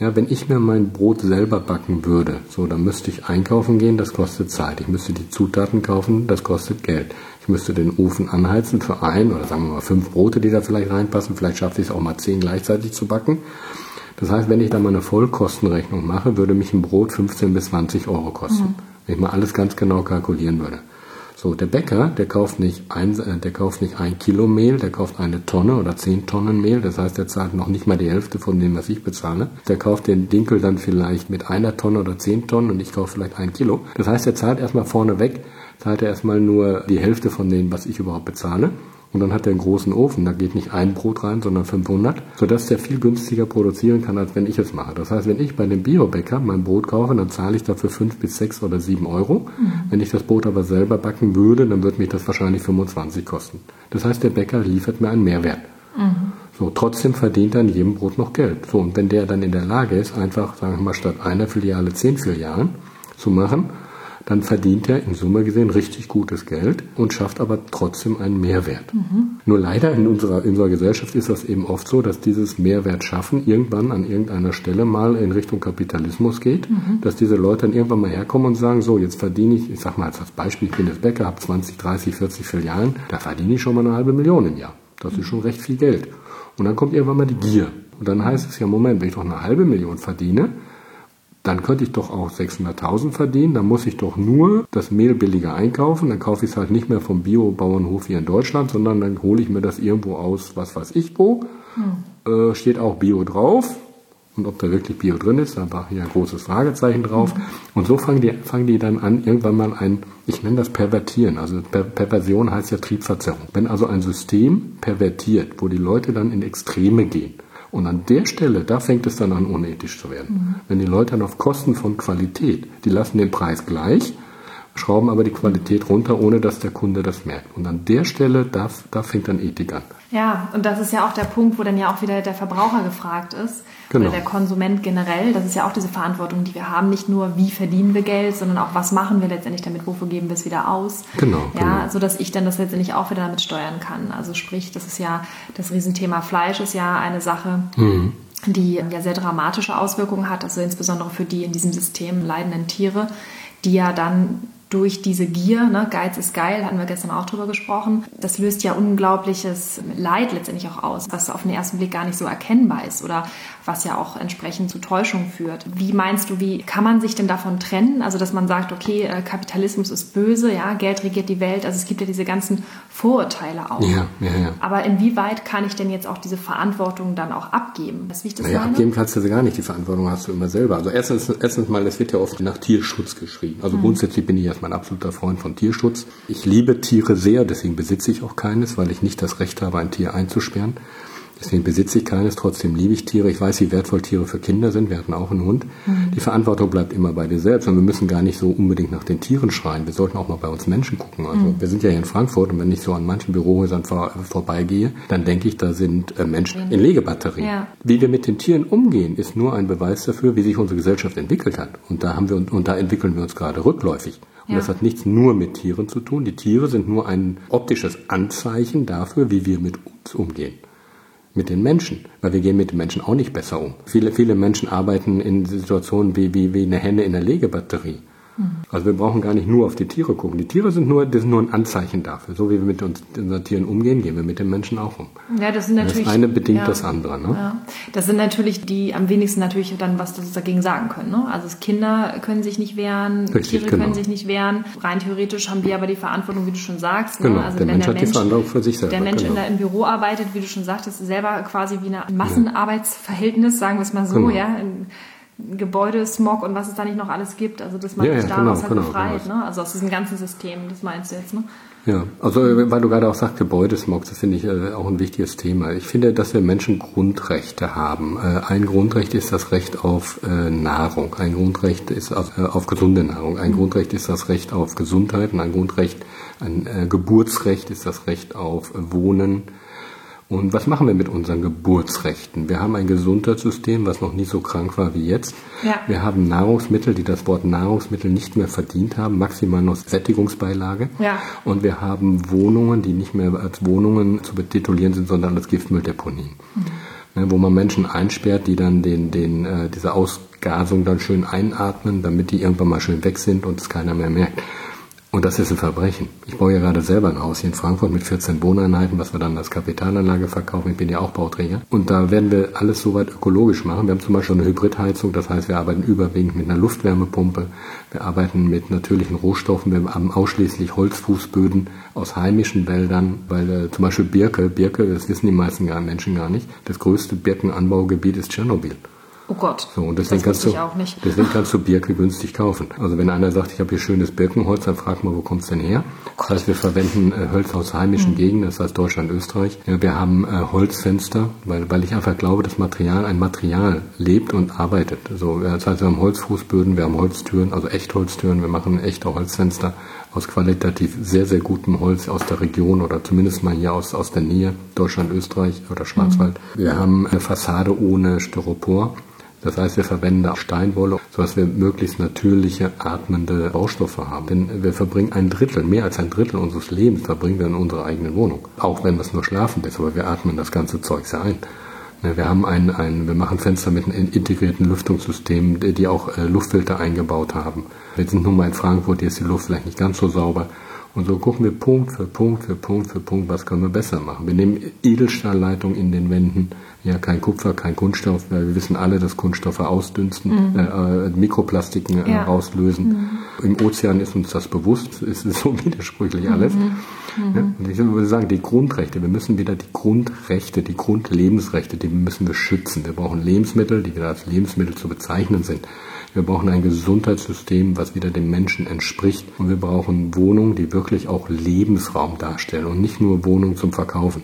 Ja, wenn ich mir mein Brot selber backen würde, so, dann müsste ich einkaufen gehen, das kostet Zeit. Ich müsste die Zutaten kaufen, das kostet Geld. Ich müsste den Ofen anheizen für ein oder sagen wir mal fünf Brote, die da vielleicht reinpassen. Vielleicht schaffe ich es auch mal zehn gleichzeitig zu backen. Das heißt, wenn ich da mal eine Vollkostenrechnung mache, würde mich ein Brot 15 bis 20 Euro kosten. Mhm. Wenn ich mal alles ganz genau kalkulieren würde. So, der Bäcker, der kauft nicht ein, äh, der kauft nicht ein Kilo Mehl, der kauft eine Tonne oder zehn Tonnen Mehl. Das heißt, der zahlt noch nicht mal die Hälfte von dem, was ich bezahle. Der kauft den Dinkel dann vielleicht mit einer Tonne oder zehn Tonnen und ich kaufe vielleicht ein Kilo. Das heißt, er zahlt erstmal vorne weg, zahlt er erstmal nur die Hälfte von dem, was ich überhaupt bezahle. Und dann hat er einen großen Ofen, da geht nicht ein Brot rein, sondern 500, sodass der viel günstiger produzieren kann, als wenn ich es mache. Das heißt, wenn ich bei dem Biobäcker mein Brot kaufe, dann zahle ich dafür 5 bis 6 oder 7 Euro. Mhm. Wenn ich das Brot aber selber backen würde, dann würde mich das wahrscheinlich 25 kosten. Das heißt, der Bäcker liefert mir einen Mehrwert. Mhm. So, trotzdem verdient er an jedem Brot noch Geld. So, und wenn der dann in der Lage ist, einfach, sagen wir mal, statt einer Filiale zehn Filialen zu machen, dann verdient er in Summe gesehen richtig gutes Geld und schafft aber trotzdem einen Mehrwert. Mhm. Nur leider in unserer, in unserer Gesellschaft ist das eben oft so, dass dieses Mehrwert schaffen irgendwann an irgendeiner Stelle mal in Richtung Kapitalismus geht, mhm. dass diese Leute dann irgendwann mal herkommen und sagen, so, jetzt verdiene ich, ich sag mal als Beispiel, ich bin jetzt Bäcker, habe 20, 30, 40 Filialen, da verdiene ich schon mal eine halbe Million im Jahr. Das ist schon recht viel Geld. Und dann kommt irgendwann mal die Gier. Und dann heißt es ja, Moment, wenn ich doch eine halbe Million verdiene, dann könnte ich doch auch 600.000 verdienen. Dann muss ich doch nur das Mehl billiger einkaufen. Dann kaufe ich es halt nicht mehr vom Bio-Bauernhof hier in Deutschland, sondern dann hole ich mir das irgendwo aus, was weiß ich wo. Hm. Äh, steht auch Bio drauf. Und ob da wirklich Bio drin ist, da war hier ein großes Fragezeichen drauf. Mhm. Und so fangen die, fangen die dann an, irgendwann mal ein, ich nenne das Pervertieren. Also per Perversion heißt ja Triebverzerrung. Wenn also ein System pervertiert, wo die Leute dann in Extreme gehen, und an der Stelle, da fängt es dann an, unethisch zu werden. Mhm. Wenn die Leute dann auf Kosten von Qualität, die lassen den Preis gleich, schrauben aber die Qualität runter, ohne dass der Kunde das merkt. Und an der Stelle, da, da fängt dann Ethik an. Ja, und das ist ja auch der Punkt, wo dann ja auch wieder der Verbraucher gefragt ist. Genau. Oder der Konsument generell. Das ist ja auch diese Verantwortung, die wir haben. Nicht nur, wie verdienen wir Geld, sondern auch, was machen wir letztendlich damit, wofür geben wir es wieder aus. Genau. Ja, genau. so dass ich dann das letztendlich auch wieder damit steuern kann. Also sprich, das ist ja, das Riesenthema Fleisch ist ja eine Sache. Mhm die ja sehr dramatische Auswirkungen hat, also insbesondere für die in diesem System leidenden Tiere, die ja dann durch diese Gier, ne, Geiz ist geil, hatten wir gestern auch drüber gesprochen, das löst ja unglaubliches Leid letztendlich auch aus, was auf den ersten Blick gar nicht so erkennbar ist oder was ja auch entsprechend zu Täuschung führt. Wie meinst du, wie kann man sich denn davon trennen? Also, dass man sagt, okay, äh, Kapitalismus ist böse, ja, Geld regiert die Welt, also es gibt ja diese ganzen Vorurteile auch. Ja, ja, ja. Aber inwieweit kann ich denn jetzt auch diese Verantwortung dann auch abgeben? Das, wie ich das naja, meine? abgeben kannst du gar nicht, die Verantwortung hast du immer selber. Also erstens, erstens mal, es wird ja oft nach Tierschutz geschrieben. Also hm. grundsätzlich bin ich erst erstmal ein absoluter Freund von Tierschutz. Ich liebe Tiere sehr, deswegen besitze ich auch keines, weil ich nicht das Recht habe, ein Tier einzusperren. Deswegen besitze ich keines, trotzdem liebe ich Tiere. Ich weiß, wie wertvoll Tiere für Kinder sind. Wir hatten auch einen Hund. Mhm. Die Verantwortung bleibt immer bei dir selbst. Und wir müssen gar nicht so unbedingt nach den Tieren schreien. Wir sollten auch mal bei uns Menschen gucken. Also mhm. wir sind ja hier in Frankfurt und wenn ich so an manchen Bürohäusern vor, vorbeigehe, dann denke ich, da sind äh, Menschen in Legebatterien. Ja. Wie wir mit den Tieren umgehen, ist nur ein Beweis dafür, wie sich unsere Gesellschaft entwickelt hat. Und da haben wir und da entwickeln wir uns gerade rückläufig. Und ja. das hat nichts nur mit Tieren zu tun. Die Tiere sind nur ein optisches Anzeichen dafür, wie wir mit uns umgehen mit den Menschen, weil wir gehen mit den Menschen auch nicht besser um. Viele, viele Menschen arbeiten in Situationen wie, wie, wie eine Henne in der Legebatterie. Also wir brauchen gar nicht nur auf die Tiere gucken. Die Tiere sind nur, das sind nur ein Anzeichen dafür. So wie wir mit uns, unseren Tieren umgehen, gehen wir mit den Menschen auch um. Ja, das sind natürlich. Das eine bedingt ja, das andere. Ne? Ja. Das sind natürlich die am wenigsten natürlich dann was das dagegen sagen können. Ne? Also Kinder können sich nicht wehren, Richtig, Tiere genau. können sich nicht wehren. Rein theoretisch haben wir aber die Verantwortung, wie du schon sagst. Ne? Genau. Also der Mensch der hat Mensch, die Verantwortung für sich selber. Der Mensch genau. in der, im Büro arbeitet, wie du schon sagtest, selber quasi wie ein Massenarbeitsverhältnis, sagen wir es mal so, genau. ja. In, Gebäudesmog und was es da nicht noch alles gibt. Also dass man ja, sich ja, daraus genau, halt genau, befreit, genau. ne? Also aus diesem ganzen System, das meinst du jetzt, ne? Ja, also weil du gerade auch sagst, Gebäudesmog, das finde ich äh, auch ein wichtiges Thema. Ich finde, dass wir Menschen Grundrechte haben. Äh, ein Grundrecht ist das Recht auf äh, Nahrung, ein Grundrecht ist auf, äh, auf gesunde Nahrung, ein mhm. Grundrecht ist das Recht auf Gesundheit und ein Grundrecht, ein äh, Geburtsrecht ist das Recht auf Wohnen, und was machen wir mit unseren Geburtsrechten? Wir haben ein Gesundheitssystem, was noch nie so krank war wie jetzt. Ja. Wir haben Nahrungsmittel, die das Wort Nahrungsmittel nicht mehr verdient haben, maximal noch Sättigungsbeilage. Ja. Und wir haben Wohnungen, die nicht mehr als Wohnungen zu betitulieren sind, sondern als Giftmülldeponien. Mhm. wo man Menschen einsperrt, die dann den, den, äh, diese Ausgasung dann schön einatmen, damit die irgendwann mal schön weg sind und es keiner mehr merkt. Und das ist ein Verbrechen. Ich baue ja gerade selber ein Haus hier in Frankfurt mit 14 Wohneinheiten, was wir dann als Kapitalanlage verkaufen. Ich bin ja auch Bauträger. Und da werden wir alles soweit ökologisch machen. Wir haben zum Beispiel eine Hybridheizung, das heißt, wir arbeiten überwiegend mit einer Luftwärmepumpe. Wir arbeiten mit natürlichen Rohstoffen. Wir haben ausschließlich Holzfußböden aus heimischen Wäldern, weil äh, zum Beispiel Birke, Birke, das wissen die meisten Menschen gar nicht, das größte Birkenanbaugebiet ist Tschernobyl. Oh Gott. So, und deswegen kannst, du, deswegen kannst du Birke günstig kaufen. Also wenn einer sagt, ich habe hier schönes Birkenholz, dann frag mal, wo kommt's denn her? Oh das heißt, wir verwenden äh, Hölzer aus heimischen mhm. Gegenden, das heißt Deutschland, Österreich. Ja, wir haben äh, Holzfenster, weil, weil ich einfach glaube, dass Material ein Material lebt und arbeitet. So, das heißt, wir haben Holzfußböden, wir haben Holztüren, also Echtholztüren, wir machen echte Holzfenster aus qualitativ sehr, sehr gutem Holz aus der Region oder zumindest mal hier aus, aus der Nähe, Deutschland, Österreich oder Schwarzwald. Mhm. Wir haben eine Fassade ohne Styropor. Das heißt, wir verwenden Steinwolle, sodass wir möglichst natürliche, atmende Baustoffe haben. Denn wir verbringen ein Drittel, mehr als ein Drittel unseres Lebens verbringen wir in unserer eigenen Wohnung. Auch wenn das nur schlafen ist, aber wir atmen das ganze Zeug sehr ein. Ne, wir haben ein, ein, wir machen Fenster mit einem integrierten Lüftungssystem, die auch äh, Luftfilter eingebaut haben. Wir sind nun mal in Frankfurt, hier ist die Luft vielleicht nicht ganz so sauber. Und so gucken wir Punkt für Punkt für Punkt für Punkt, was können wir besser machen. Wir nehmen Edelstahlleitungen in den Wänden, ja, kein Kupfer, kein Kunststoff, weil wir wissen alle, dass Kunststoffe ausdünsten, mhm. äh, äh Mikroplastiken äh, ja. auslösen. Mhm. Im Ozean ist uns das bewusst, es ist so (laughs) widersprüchlich alles. Mhm. Ja, und ich würde sagen, die Grundrechte, wir müssen wieder die Grundrechte, die Grundlebensrechte, die müssen wir schützen. Wir brauchen Lebensmittel, die wieder als Lebensmittel zu bezeichnen sind. Wir brauchen ein Gesundheitssystem, was wieder dem Menschen entspricht. Und wir brauchen Wohnungen, die wirklich auch Lebensraum darstellen und nicht nur Wohnungen zum Verkaufen.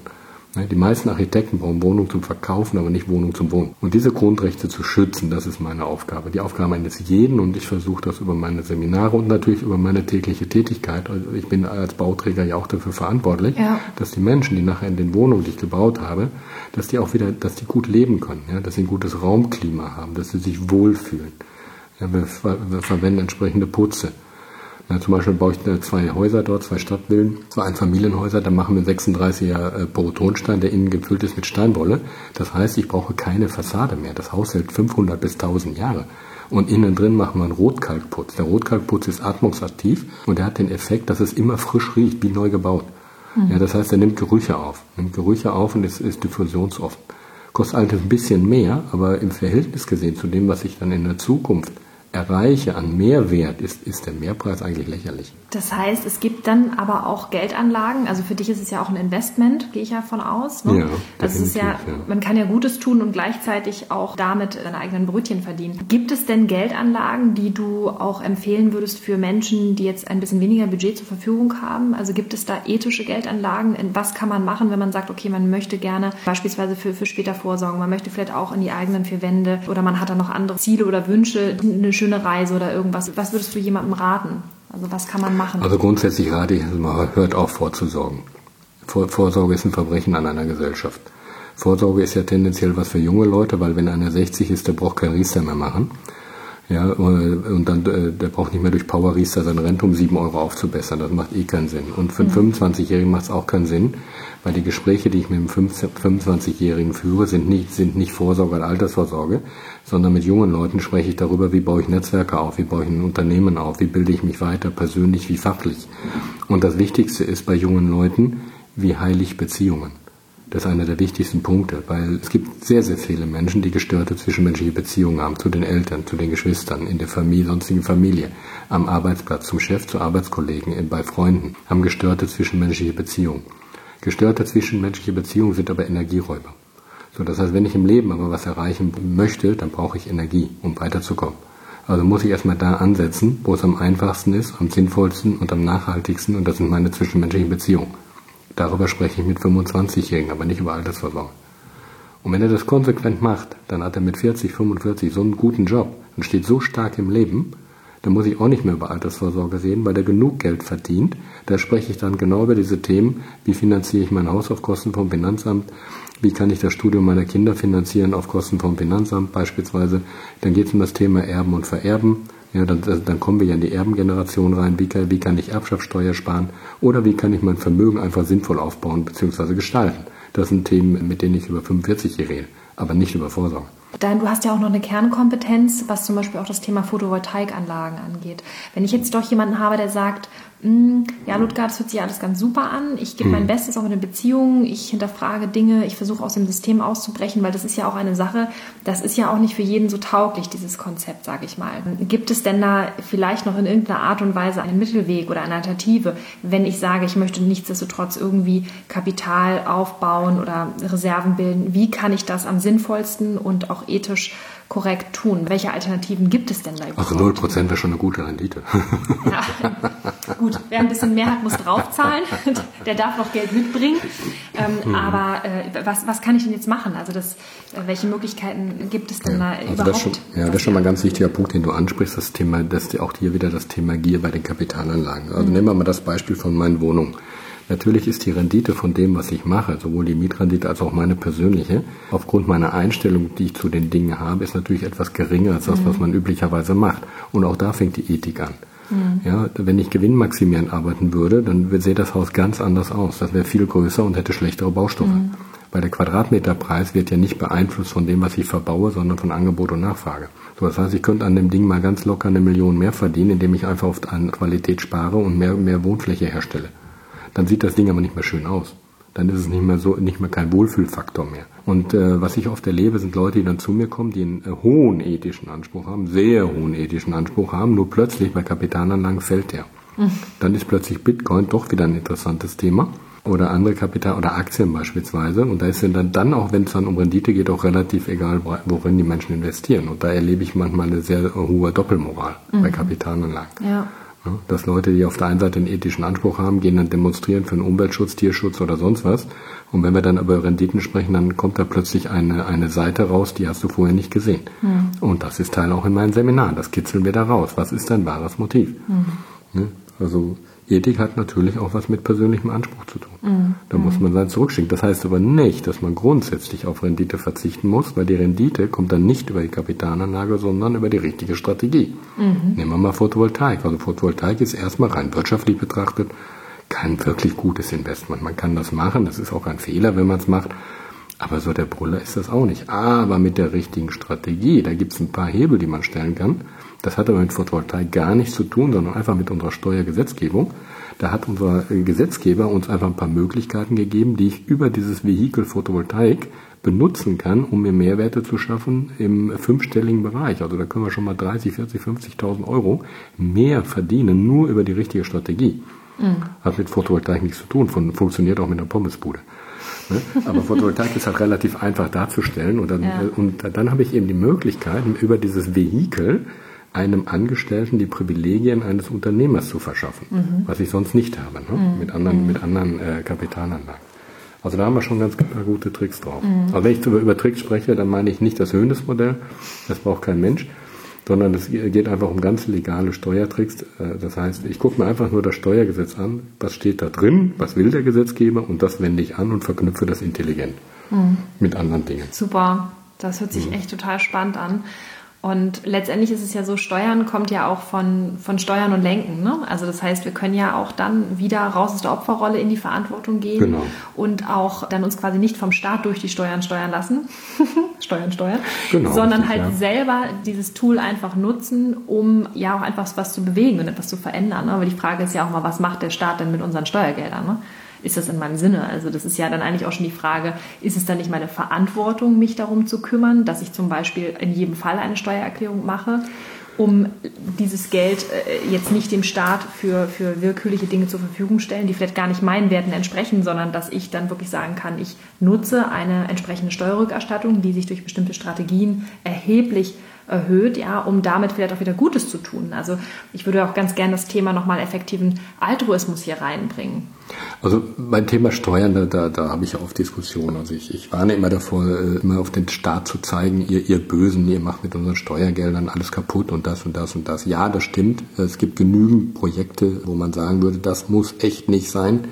Ne, die meisten Architekten brauchen Wohnungen zum Verkaufen, aber nicht Wohnungen zum Wohnen. Und diese Grundrechte zu schützen, das ist meine Aufgabe. Die Aufgabe eines jeden und ich versuche das über meine Seminare und natürlich über meine tägliche Tätigkeit. Also ich bin als Bauträger ja auch dafür verantwortlich, ja. dass die Menschen, die nachher in den Wohnungen, die ich gebaut habe, dass die auch wieder, dass die gut leben können, ja, dass sie ein gutes Raumklima haben, dass sie sich wohlfühlen. Ja, wir, wir verwenden entsprechende Putze. Ja, zum Beispiel baue ich zwei Häuser dort, zwei Stadtvillen, zwei Einfamilienhäuser, da machen wir 36er äh, Porotonstein, der innen gefüllt ist mit Steinwolle. Das heißt, ich brauche keine Fassade mehr. Das Haus hält 500 bis 1000 Jahre. Und innen drin machen wir einen Rotkalkputz. Der Rotkalkputz ist atmungsaktiv und der hat den Effekt, dass es immer frisch riecht, wie neu gebaut. Mhm. Ja, das heißt, er nimmt Gerüche auf, nimmt Gerüche auf und es ist diffusionsoffen. Kostet allerdings ein bisschen mehr, aber im Verhältnis gesehen zu dem, was ich dann in der Zukunft erreiche an Mehrwert, ist, ist der Mehrpreis eigentlich lächerlich. Das heißt, es gibt dann aber auch Geldanlagen. Also für dich ist es ja auch ein Investment, gehe ich ja von aus. Ne? Ja, also es ist ja, ja, man kann ja Gutes tun und gleichzeitig auch damit seine eigenen Brötchen verdienen. Gibt es denn Geldanlagen, die du auch empfehlen würdest für Menschen, die jetzt ein bisschen weniger Budget zur Verfügung haben? Also gibt es da ethische Geldanlagen? Was kann man machen, wenn man sagt, okay, man möchte gerne beispielsweise für, für später vorsorgen, man möchte vielleicht auch in die eigenen vier Wände oder man hat da noch andere Ziele oder Wünsche, eine schöne Reise oder irgendwas. Was würdest du jemandem raten? Also was kann man machen? Also grundsätzlich rate ich, also man hört auf vorzusorgen. Vor, Vorsorge ist ein Verbrechen an einer Gesellschaft. Vorsorge ist ja tendenziell was für junge Leute, weil wenn einer 60 ist, der braucht kein Riester mehr machen. Ja, und dann, äh, der braucht nicht mehr durch Power Riester seine Rente um 7 Euro aufzubessern. Das macht eh keinen Sinn. Und für einen 25-Jährigen macht es auch keinen Sinn, weil die Gespräche, die ich mit einem 25-Jährigen führe, sind nicht, sind nicht Vorsorge und Altersvorsorge, sondern mit jungen Leuten spreche ich darüber, wie baue ich Netzwerke auf, wie baue ich ein Unternehmen auf, wie bilde ich mich weiter, persönlich wie fachlich. Und das Wichtigste ist bei jungen Leuten, wie heile ich Beziehungen. Das ist einer der wichtigsten Punkte, weil es gibt sehr, sehr viele Menschen, die gestörte zwischenmenschliche Beziehungen haben, zu den Eltern, zu den Geschwistern, in der Familie, sonstigen Familie, am Arbeitsplatz, zum Chef, zu Arbeitskollegen, bei Freunden, haben gestörte zwischenmenschliche Beziehungen. Gestörte zwischenmenschliche Beziehungen sind aber Energieräuber. So, das heißt, wenn ich im Leben aber was erreichen möchte, dann brauche ich Energie, um weiterzukommen. Also muss ich erstmal da ansetzen, wo es am einfachsten ist, am sinnvollsten und am nachhaltigsten und das sind meine zwischenmenschlichen Beziehungen. Darüber spreche ich mit 25-Jährigen, aber nicht über Altersversorgung. Und wenn er das konsequent macht, dann hat er mit 40, 45 so einen guten Job und steht so stark im Leben, dann muss ich auch nicht mehr über Altersvorsorge reden, weil er genug Geld verdient. Da spreche ich dann genau über diese Themen, wie finanziere ich mein Haus auf Kosten vom Finanzamt, wie kann ich das Studium meiner Kinder finanzieren auf Kosten vom Finanzamt beispielsweise. Dann geht es um das Thema Erben und Vererben. Ja, dann, dann kommen wir ja in die Erbengeneration rein. Wie kann, wie kann ich Erbschaftssteuer sparen? Oder wie kann ich mein Vermögen einfach sinnvoll aufbauen bzw. gestalten? Das sind Themen, mit denen ich über 45 hier rede, aber nicht über Vorsorge. Dann, du hast ja auch noch eine Kernkompetenz, was zum Beispiel auch das Thema Photovoltaikanlagen angeht. Wenn ich jetzt doch jemanden habe, der sagt, ja, Ludgard, das hört sich alles ganz super an. Ich gebe mein hm. Bestes auch in den Beziehungen. Ich hinterfrage Dinge. Ich versuche aus dem System auszubrechen, weil das ist ja auch eine Sache, das ist ja auch nicht für jeden so tauglich, dieses Konzept, sage ich mal. Gibt es denn da vielleicht noch in irgendeiner Art und Weise einen Mittelweg oder eine Alternative, wenn ich sage, ich möchte nichtsdestotrotz irgendwie Kapital aufbauen oder Reserven bilden? Wie kann ich das am sinnvollsten und auch ethisch korrekt tun? Welche Alternativen gibt es denn da überhaupt? Also 0% wäre schon eine gute Rendite. Ja, gut, wer ein bisschen mehr hat, muss draufzahlen. Der darf noch Geld mitbringen. Ähm, hm. Aber äh, was, was kann ich denn jetzt machen? Also das, äh, welche Möglichkeiten gibt es denn ja, da also überhaupt? Das schon, ja, das ist schon mal ein ganz wichtiger Punkt, den du ansprichst, das Thema, dass auch hier wieder das Thema Gier bei den Kapitalanlagen. Also hm. nehmen wir mal das Beispiel von meinen Wohnungen. Natürlich ist die Rendite von dem, was ich mache, sowohl die Mietrendite als auch meine persönliche, aufgrund meiner Einstellung, die ich zu den Dingen habe, ist natürlich etwas geringer als das, mhm. was man üblicherweise macht. Und auch da fängt die Ethik an. Mhm. Ja, wenn ich gewinnmaximierend arbeiten würde, dann sähe das Haus ganz anders aus. Das wäre viel größer und hätte schlechtere Baustoffe. Mhm. Weil der Quadratmeterpreis wird ja nicht beeinflusst von dem, was ich verbaue, sondern von Angebot und Nachfrage. So, das heißt, ich könnte an dem Ding mal ganz locker eine Million mehr verdienen, indem ich einfach auf Qualität spare und mehr, mehr Wohnfläche herstelle dann sieht das Ding aber nicht mehr schön aus. Dann ist es nicht mehr so, nicht mehr kein Wohlfühlfaktor mehr. Und äh, was ich oft erlebe, sind Leute, die dann zu mir kommen, die einen äh, hohen ethischen Anspruch haben, sehr hohen ethischen Anspruch haben, nur plötzlich bei Kapitalanlagen fällt der. Mhm. (laughs) Dann ist plötzlich Bitcoin doch wieder ein interessantes Thema oder andere Kapital oder Aktien beispielsweise. Und da ist dann, dann auch, wenn es dann um Rendite geht, auch relativ egal, worin die Menschen investieren. Und da erlebe ich manchmal eine sehr hohe Doppelmoral mhm. bei Kapitalanlagen. Ja. Dass Leute, die auf der einen Seite einen ethischen Anspruch haben, gehen dann demonstrieren für den Umweltschutz, Tierschutz oder sonst was. Und wenn wir dann über Renditen sprechen, dann kommt da plötzlich eine, eine Seite raus, die hast du vorher nicht gesehen. Mhm. Und das ist Teil auch in meinen Seminaren. Das kitzeln wir da raus. Was ist dein wahres Motiv? Mhm. Also Ethik hat natürlich auch was mit persönlichem Anspruch zu tun. Mhm. Da muss man sein zurückschicken. Das heißt aber nicht, dass man grundsätzlich auf Rendite verzichten muss, weil die Rendite kommt dann nicht über die Kapitalanlage, sondern über die richtige Strategie. Mhm. Nehmen wir mal Photovoltaik. Also Photovoltaik ist erstmal rein wirtschaftlich betrachtet kein wirklich gutes Investment. Man kann das machen, das ist auch ein Fehler, wenn man es macht. Aber so der Brüller ist das auch nicht. Aber mit der richtigen Strategie, da gibt es ein paar Hebel, die man stellen kann. Das hat aber mit Photovoltaik gar nichts zu tun, sondern einfach mit unserer Steuergesetzgebung. Da hat unser Gesetzgeber uns einfach ein paar Möglichkeiten gegeben, die ich über dieses Vehikel Photovoltaik benutzen kann, um mir Mehrwerte zu schaffen im fünfstelligen Bereich. Also da können wir schon mal 30, 40, 50.000 Euro mehr verdienen, nur über die richtige Strategie. Mhm. Hat mit Photovoltaik nichts zu tun, funktioniert auch mit einer Pommesbude. Ne? Aber Photovoltaik ist halt relativ einfach darzustellen und dann, ja. und dann habe ich eben die Möglichkeit, über dieses Vehikel einem Angestellten die Privilegien eines Unternehmers zu verschaffen, mhm. was ich sonst nicht habe, ne? mhm. mit anderen, mhm. mit anderen äh, Kapitalanlagen. Also da haben wir schon ganz gute Tricks drauf. Mhm. Aber wenn ich über, über Tricks spreche, dann meine ich nicht das Höhnesmodell, das braucht kein Mensch, sondern es geht einfach um ganz legale Steuertricks. Äh, das heißt, ich gucke mir einfach nur das Steuergesetz an, was steht da drin, was will der Gesetzgeber und das wende ich an und verknüpfe das intelligent mhm. mit anderen Dingen. Super, das hört sich mhm. echt total spannend an. Und letztendlich ist es ja so, Steuern kommt ja auch von, von Steuern und Lenken. Ne? Also das heißt, wir können ja auch dann wieder raus aus der Opferrolle in die Verantwortung gehen genau. und auch dann uns quasi nicht vom Staat durch die Steuern steuern lassen, (laughs) Steuern, Steuern, genau, sondern richtig, halt ja. selber dieses Tool einfach nutzen, um ja auch einfach was zu bewegen und etwas zu verändern. Ne? Aber die Frage ist ja auch mal, was macht der Staat denn mit unseren Steuergeldern? Ne? Ist das in meinem Sinne? Also das ist ja dann eigentlich auch schon die Frage, ist es dann nicht meine Verantwortung, mich darum zu kümmern, dass ich zum Beispiel in jedem Fall eine Steuererklärung mache? um dieses Geld äh, jetzt nicht dem Staat für, für willkürliche Dinge zur Verfügung stellen, die vielleicht gar nicht meinen Werten entsprechen, sondern dass ich dann wirklich sagen kann, ich nutze eine entsprechende Steuerrückerstattung, die sich durch bestimmte Strategien erheblich erhöht, ja, um damit vielleicht auch wieder Gutes zu tun. Also ich würde auch ganz gerne das Thema nochmal effektiven Altruismus hier reinbringen. Also mein Thema Steuern, da, da, da habe ich auch Diskussionen. Also ich, ich warne immer davor, äh, immer auf den Staat zu zeigen, ihr, ihr Bösen, ihr macht mit unseren Steuergeldern alles kaputt und das und das und das. Ja, das stimmt. Es gibt genügend Projekte, wo man sagen würde, das muss echt nicht sein.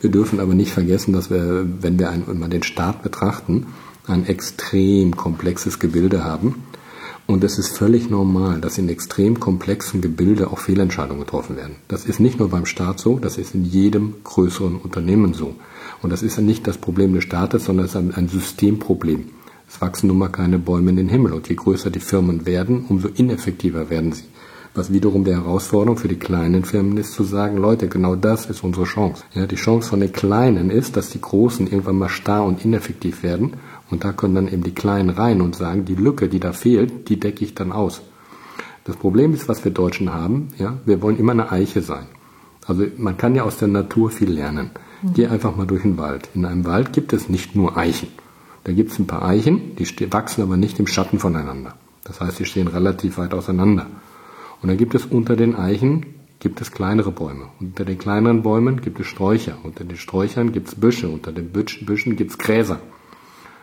Wir dürfen aber nicht vergessen, dass wir, wenn wir einen, mal den Staat betrachten, ein extrem komplexes Gebilde haben und es ist völlig normal, dass in extrem komplexen Gebilde auch Fehlentscheidungen getroffen werden. Das ist nicht nur beim Staat so, das ist in jedem größeren Unternehmen so. Und das ist ja nicht das Problem des Staates, sondern es ist ein Systemproblem. Es wachsen nun mal keine Bäume in den Himmel. Und je größer die Firmen werden, umso ineffektiver werden sie. Was wiederum der Herausforderung für die kleinen Firmen ist, zu sagen, Leute, genau das ist unsere Chance. Ja, die Chance von den Kleinen ist, dass die Großen irgendwann mal starr und ineffektiv werden. Und da können dann eben die Kleinen rein und sagen, die Lücke, die da fehlt, die decke ich dann aus. Das Problem ist, was wir Deutschen haben, ja, wir wollen immer eine Eiche sein. Also man kann ja aus der Natur viel lernen. Mhm. Geh einfach mal durch den Wald. In einem Wald gibt es nicht nur Eichen. Da gibt es ein paar Eichen, die wachsen aber nicht im Schatten voneinander. Das heißt, sie stehen relativ weit auseinander. Und dann gibt es unter den Eichen gibt es kleinere Bäume. Unter den kleineren Bäumen gibt es Sträucher. Unter den Sträuchern gibt es Büsche. Unter den Büschen gibt es Gräser.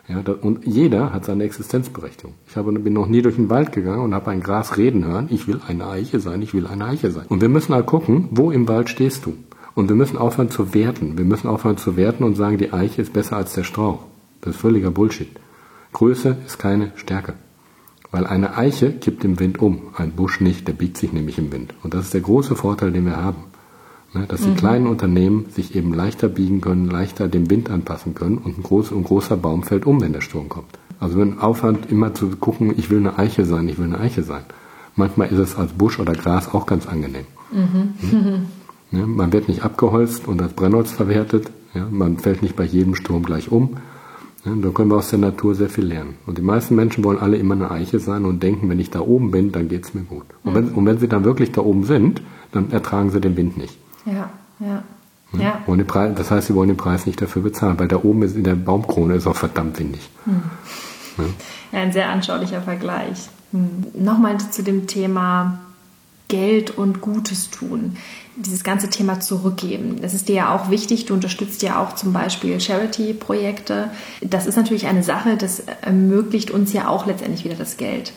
Ja, und jeder hat seine Existenzberechtigung. Ich habe, bin noch nie durch den Wald gegangen und habe ein Gras reden hören, ich will eine Eiche sein, ich will eine Eiche sein. Und wir müssen halt gucken, wo im Wald stehst du. Und wir müssen aufhören zu werten. Wir müssen aufhören zu werten und sagen, die Eiche ist besser als der Strauch. Das ist völliger Bullshit. Größe ist keine Stärke. Weil eine Eiche kippt im Wind um, ein Busch nicht, der biegt sich nämlich im Wind. Und das ist der große Vorteil, den wir haben. Ne, dass die mhm. kleinen Unternehmen sich eben leichter biegen können, leichter dem Wind anpassen können und ein, groß, ein großer Baum fällt um, wenn der Sturm kommt. Also wenn Aufwand immer zu gucken, ich will eine Eiche sein, ich will eine Eiche sein. Manchmal ist es als Busch oder Gras auch ganz angenehm. Mhm. Mhm. Ja, man wird nicht abgeholzt und als Brennholz verwertet. Ja, man fällt nicht bei jedem Sturm gleich um. Ja, da können wir aus der Natur sehr viel lernen. Und die meisten Menschen wollen alle immer eine Eiche sein und denken, wenn ich da oben bin, dann geht es mir gut. Und wenn, und wenn sie dann wirklich da oben sind, dann ertragen sie den Wind nicht. Ja, ja. Hm? Ja. Und Preis, das heißt, sie wollen den Preis nicht dafür bezahlen, weil da oben ist in der Baumkrone ist auch verdammt windig. Hm. Ja. ein sehr anschaulicher Vergleich. Hm. Nochmal zu dem Thema Geld und Gutes tun. Dieses ganze Thema zurückgeben. Das ist dir ja auch wichtig. Du unterstützt ja auch zum Beispiel Charity-Projekte. Das ist natürlich eine Sache, das ermöglicht uns ja auch letztendlich wieder das Geld.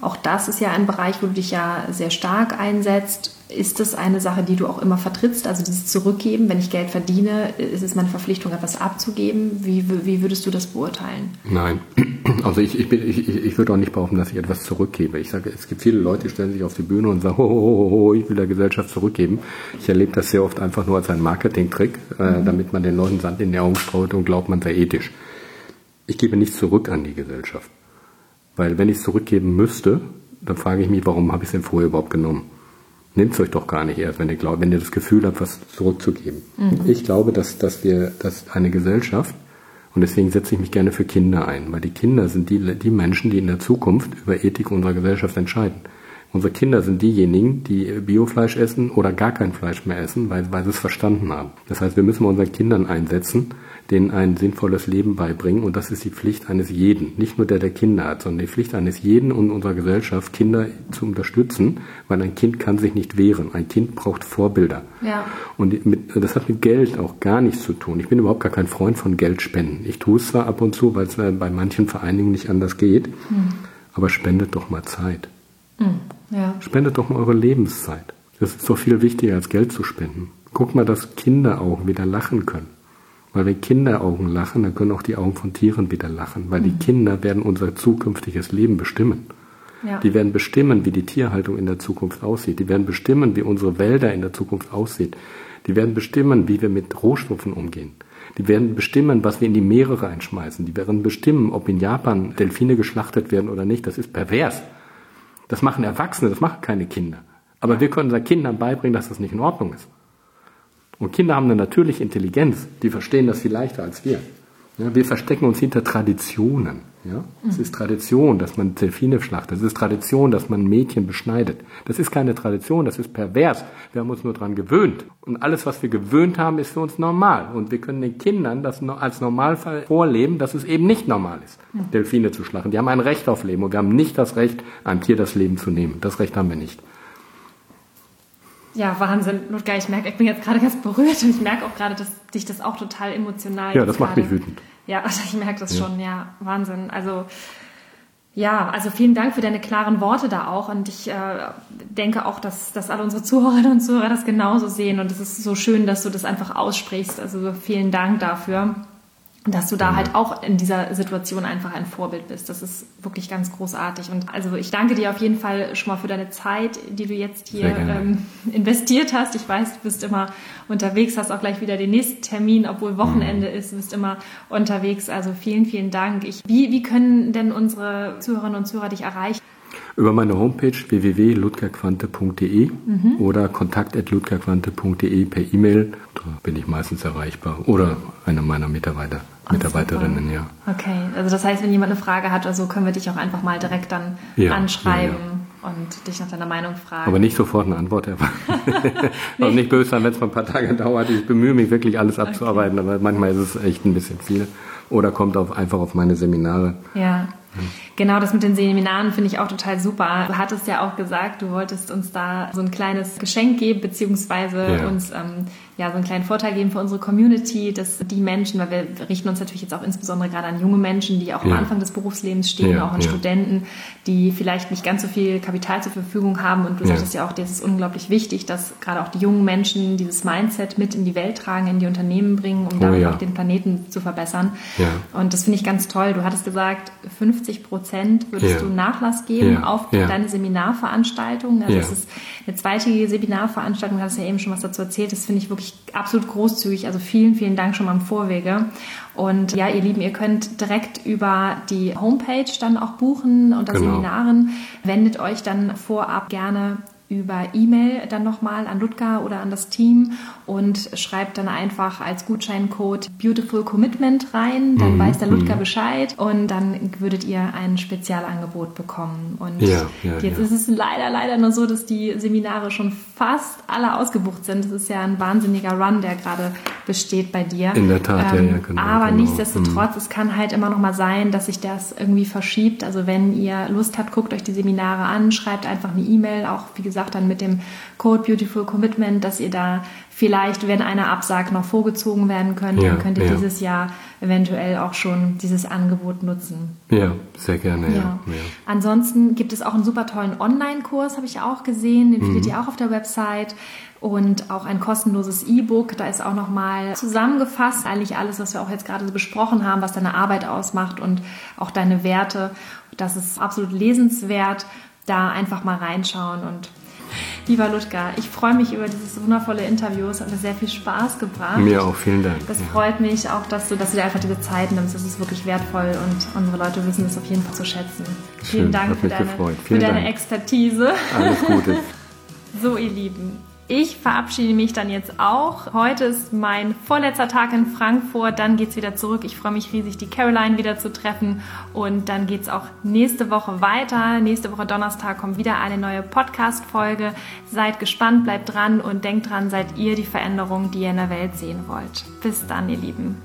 Auch das ist ja ein Bereich, wo du dich ja sehr stark einsetzt. Ist das eine Sache, die du auch immer vertrittst? Also dieses Zurückgeben, wenn ich Geld verdiene, ist es meine Verpflichtung, etwas abzugeben? Wie, wie würdest du das beurteilen? Nein, (clears throat) also ich, ich, bin, ich, ich würde auch nicht behaupten, dass ich etwas zurückgebe. Ich sage, es gibt viele Leute, die stellen sich auf die Bühne und sagen, ho, ho, ho, ich will der Gesellschaft zurückgeben. Ich erlebe das sehr oft einfach nur als einen Marketing-Trick, äh, mhm. damit man den Leuten Sand in die Augen streut und glaubt, man sei ethisch. Ich gebe nichts zurück an die Gesellschaft. Weil wenn ich es zurückgeben müsste, dann frage ich mich, warum habe ich es denn vorher überhaupt genommen? Nehmt es euch doch gar nicht erst, wenn ihr, glaubt, wenn ihr das Gefühl habt, was zurückzugeben. Mhm. Ich glaube, dass, dass wir, dass eine Gesellschaft, und deswegen setze ich mich gerne für Kinder ein, weil die Kinder sind die, die Menschen, die in der Zukunft über Ethik unserer Gesellschaft entscheiden. Unsere Kinder sind diejenigen, die Biofleisch essen oder gar kein Fleisch mehr essen, weil, weil sie es verstanden haben. Das heißt, wir müssen unseren Kindern einsetzen, denen ein sinnvolles Leben beibringen. Und das ist die Pflicht eines jeden, nicht nur der, der Kinder hat, sondern die Pflicht eines jeden und unserer Gesellschaft, Kinder zu unterstützen, weil ein Kind kann sich nicht wehren. Ein Kind braucht Vorbilder. Ja. Und mit, das hat mit Geld auch gar nichts zu tun. Ich bin überhaupt gar kein Freund von Geldspenden. Ich tue es zwar ab und zu, weil es bei manchen Vereinigungen nicht anders geht, hm. aber spendet doch mal Zeit. Hm. Ja. Spendet doch mal eure Lebenszeit. Das ist doch viel wichtiger als Geld zu spenden. Guck mal, dass Kinder auch wieder lachen können. Weil wenn Kinderaugen lachen, dann können auch die Augen von Tieren wieder lachen, weil mhm. die Kinder werden unser zukünftiges Leben bestimmen. Ja. Die werden bestimmen, wie die Tierhaltung in der Zukunft aussieht. Die werden bestimmen, wie unsere Wälder in der Zukunft aussieht. Die werden bestimmen, wie wir mit Rohstoffen umgehen. Die werden bestimmen, was wir in die Meere reinschmeißen. Die werden bestimmen, ob in Japan Delfine geschlachtet werden oder nicht. Das ist pervers. Das machen Erwachsene, das machen keine Kinder. Aber wir können unseren Kindern beibringen, dass das nicht in Ordnung ist. Und Kinder haben eine natürliche Intelligenz, die verstehen das viel leichter als wir. Ja, wir verstecken uns hinter Traditionen. Ja? Es ist Tradition, dass man Delfine schlachtet. Es ist Tradition, dass man Mädchen beschneidet. Das ist keine Tradition, das ist pervers. Wir haben uns nur daran gewöhnt. Und alles, was wir gewöhnt haben, ist für uns normal. Und wir können den Kindern das als Normalfall vorleben, dass es eben nicht normal ist, Delfine zu schlachten. Die haben ein Recht auf Leben und wir haben nicht das Recht, einem Tier das Leben zu nehmen. Das Recht haben wir nicht. Ja, Wahnsinn. Ludger, ich merke, ich bin jetzt gerade ganz berührt und ich merke auch gerade, dass dich das auch total emotional. Ja, das macht gerade, mich wütend. Ja, (laughs) also ich merke das ja. schon, ja, Wahnsinn. Also ja, also vielen Dank für deine klaren Worte da auch und ich äh, denke auch, dass, dass alle unsere Zuhörerinnen und Zuhörer das genauso sehen und es ist so schön, dass du das einfach aussprichst. Also vielen Dank dafür dass du da halt auch in dieser Situation einfach ein Vorbild bist. Das ist wirklich ganz großartig. Und also ich danke dir auf jeden Fall schon mal für deine Zeit, die du jetzt hier ähm, investiert hast. Ich weiß, du bist immer unterwegs, hast auch gleich wieder den nächsten Termin, obwohl Wochenende mhm. ist, du bist immer unterwegs. Also vielen, vielen Dank. Ich, wie, wie können denn unsere Zuhörerinnen und Zuhörer dich erreichen? Über meine Homepage www.ludgerquante.de mhm. oder kontakt.ludgerquante.de per E-Mail. Da bin ich meistens erreichbar. Oder eine meiner Mitarbeiter, Mitarbeiterinnen, ja. Okay, also das heißt, wenn jemand eine Frage hat, also können wir dich auch einfach mal direkt dann ja, anschreiben. Ja, ja und dich nach deiner Meinung fragen. Aber nicht sofort eine Antwort erwarten. (laughs) nee. Und nicht böse sein, wenn es mal ein paar Tage dauert. Ich bemühe mich wirklich alles abzuarbeiten, okay. aber manchmal ist es echt ein bisschen viel. Oder kommt auf, einfach auf meine Seminare. Ja. Genau, das mit den Seminaren finde ich auch total super. Du hattest ja auch gesagt, du wolltest uns da so ein kleines Geschenk geben, beziehungsweise ja. uns ähm, ja, so einen kleinen Vorteil geben für unsere Community, dass die Menschen, weil wir richten uns natürlich jetzt auch insbesondere gerade an junge Menschen, die auch am Anfang des Berufslebens stehen, ja, auch an ja. Studenten, die vielleicht nicht ganz so viel Kapital zur Verfügung haben. Und du ja. sagtest ja auch, das ist unglaublich wichtig, dass gerade auch die jungen Menschen dieses Mindset mit in die Welt tragen, in die Unternehmen bringen, um oh, damit auch den Planeten zu verbessern. Und das finde ich ganz toll. Du hattest gesagt, 50 Prozent würdest du Nachlass geben auf deine Seminarveranstaltung. Also das ist eine zweitägige Seminarveranstaltung, du hast ja eben schon was dazu erzählt. Das finde ich wirklich absolut großzügig. Also vielen, vielen Dank schon mal im Vorwege. Und ja, ihr Lieben, ihr könnt direkt über die Homepage dann auch buchen unter genau. Seminaren. Wendet euch dann vorab gerne über E-Mail dann nochmal an Ludger oder an das Team und schreibt dann einfach als Gutscheincode Beautiful Commitment rein. Dann mhm. weiß der Ludger mhm. Bescheid und dann würdet ihr ein Spezialangebot bekommen. Und ja, ja, jetzt ja. ist es leider, leider nur so, dass die Seminare schon fast alle ausgebucht sind. Das ist ja ein wahnsinniger Run, der gerade besteht bei dir. In der Tat, ähm, ja, ja, genau. Aber genau. nichtsdestotrotz, mhm. es kann halt immer noch mal sein, dass sich das irgendwie verschiebt. Also wenn ihr Lust habt, guckt euch die Seminare an, schreibt einfach eine E-Mail, auch wie gesagt, gesagt, dann mit dem Code Beautiful Commitment, dass ihr da vielleicht, wenn einer absagt, noch vorgezogen werden könnt, ja, dann könnt ihr ja. dieses Jahr eventuell auch schon dieses Angebot nutzen. Ja, sehr gerne. Ja. ja. Ansonsten gibt es auch einen super tollen Online-Kurs, habe ich auch gesehen, den mhm. findet ihr auch auf der Website und auch ein kostenloses E-Book. Da ist auch nochmal zusammengefasst eigentlich alles, was wir auch jetzt gerade so besprochen haben, was deine Arbeit ausmacht und auch deine Werte. Das ist absolut lesenswert. Da einfach mal reinschauen und Lieber Ludger, ich freue mich über dieses wundervolle Interview. Es hat mir sehr viel Spaß gebracht. Mir auch, vielen Dank. Das ja. freut mich auch, dass du, dass du dir einfach diese Zeit nimmst. Das ist wirklich wertvoll und unsere Leute wissen es auf jeden Fall zu schätzen. Schön, vielen Dank für deine, für deine Expertise. Alles Gute. (laughs) so, ihr Lieben. Ich verabschiede mich dann jetzt auch. Heute ist mein vorletzter Tag in Frankfurt. Dann geht es wieder zurück. Ich freue mich riesig, die Caroline wieder zu treffen. Und dann geht es auch nächste Woche weiter. Nächste Woche Donnerstag kommt wieder eine neue Podcast-Folge. Seid gespannt, bleibt dran und denkt dran, seid ihr die Veränderung, die ihr in der Welt sehen wollt. Bis dann, ihr Lieben.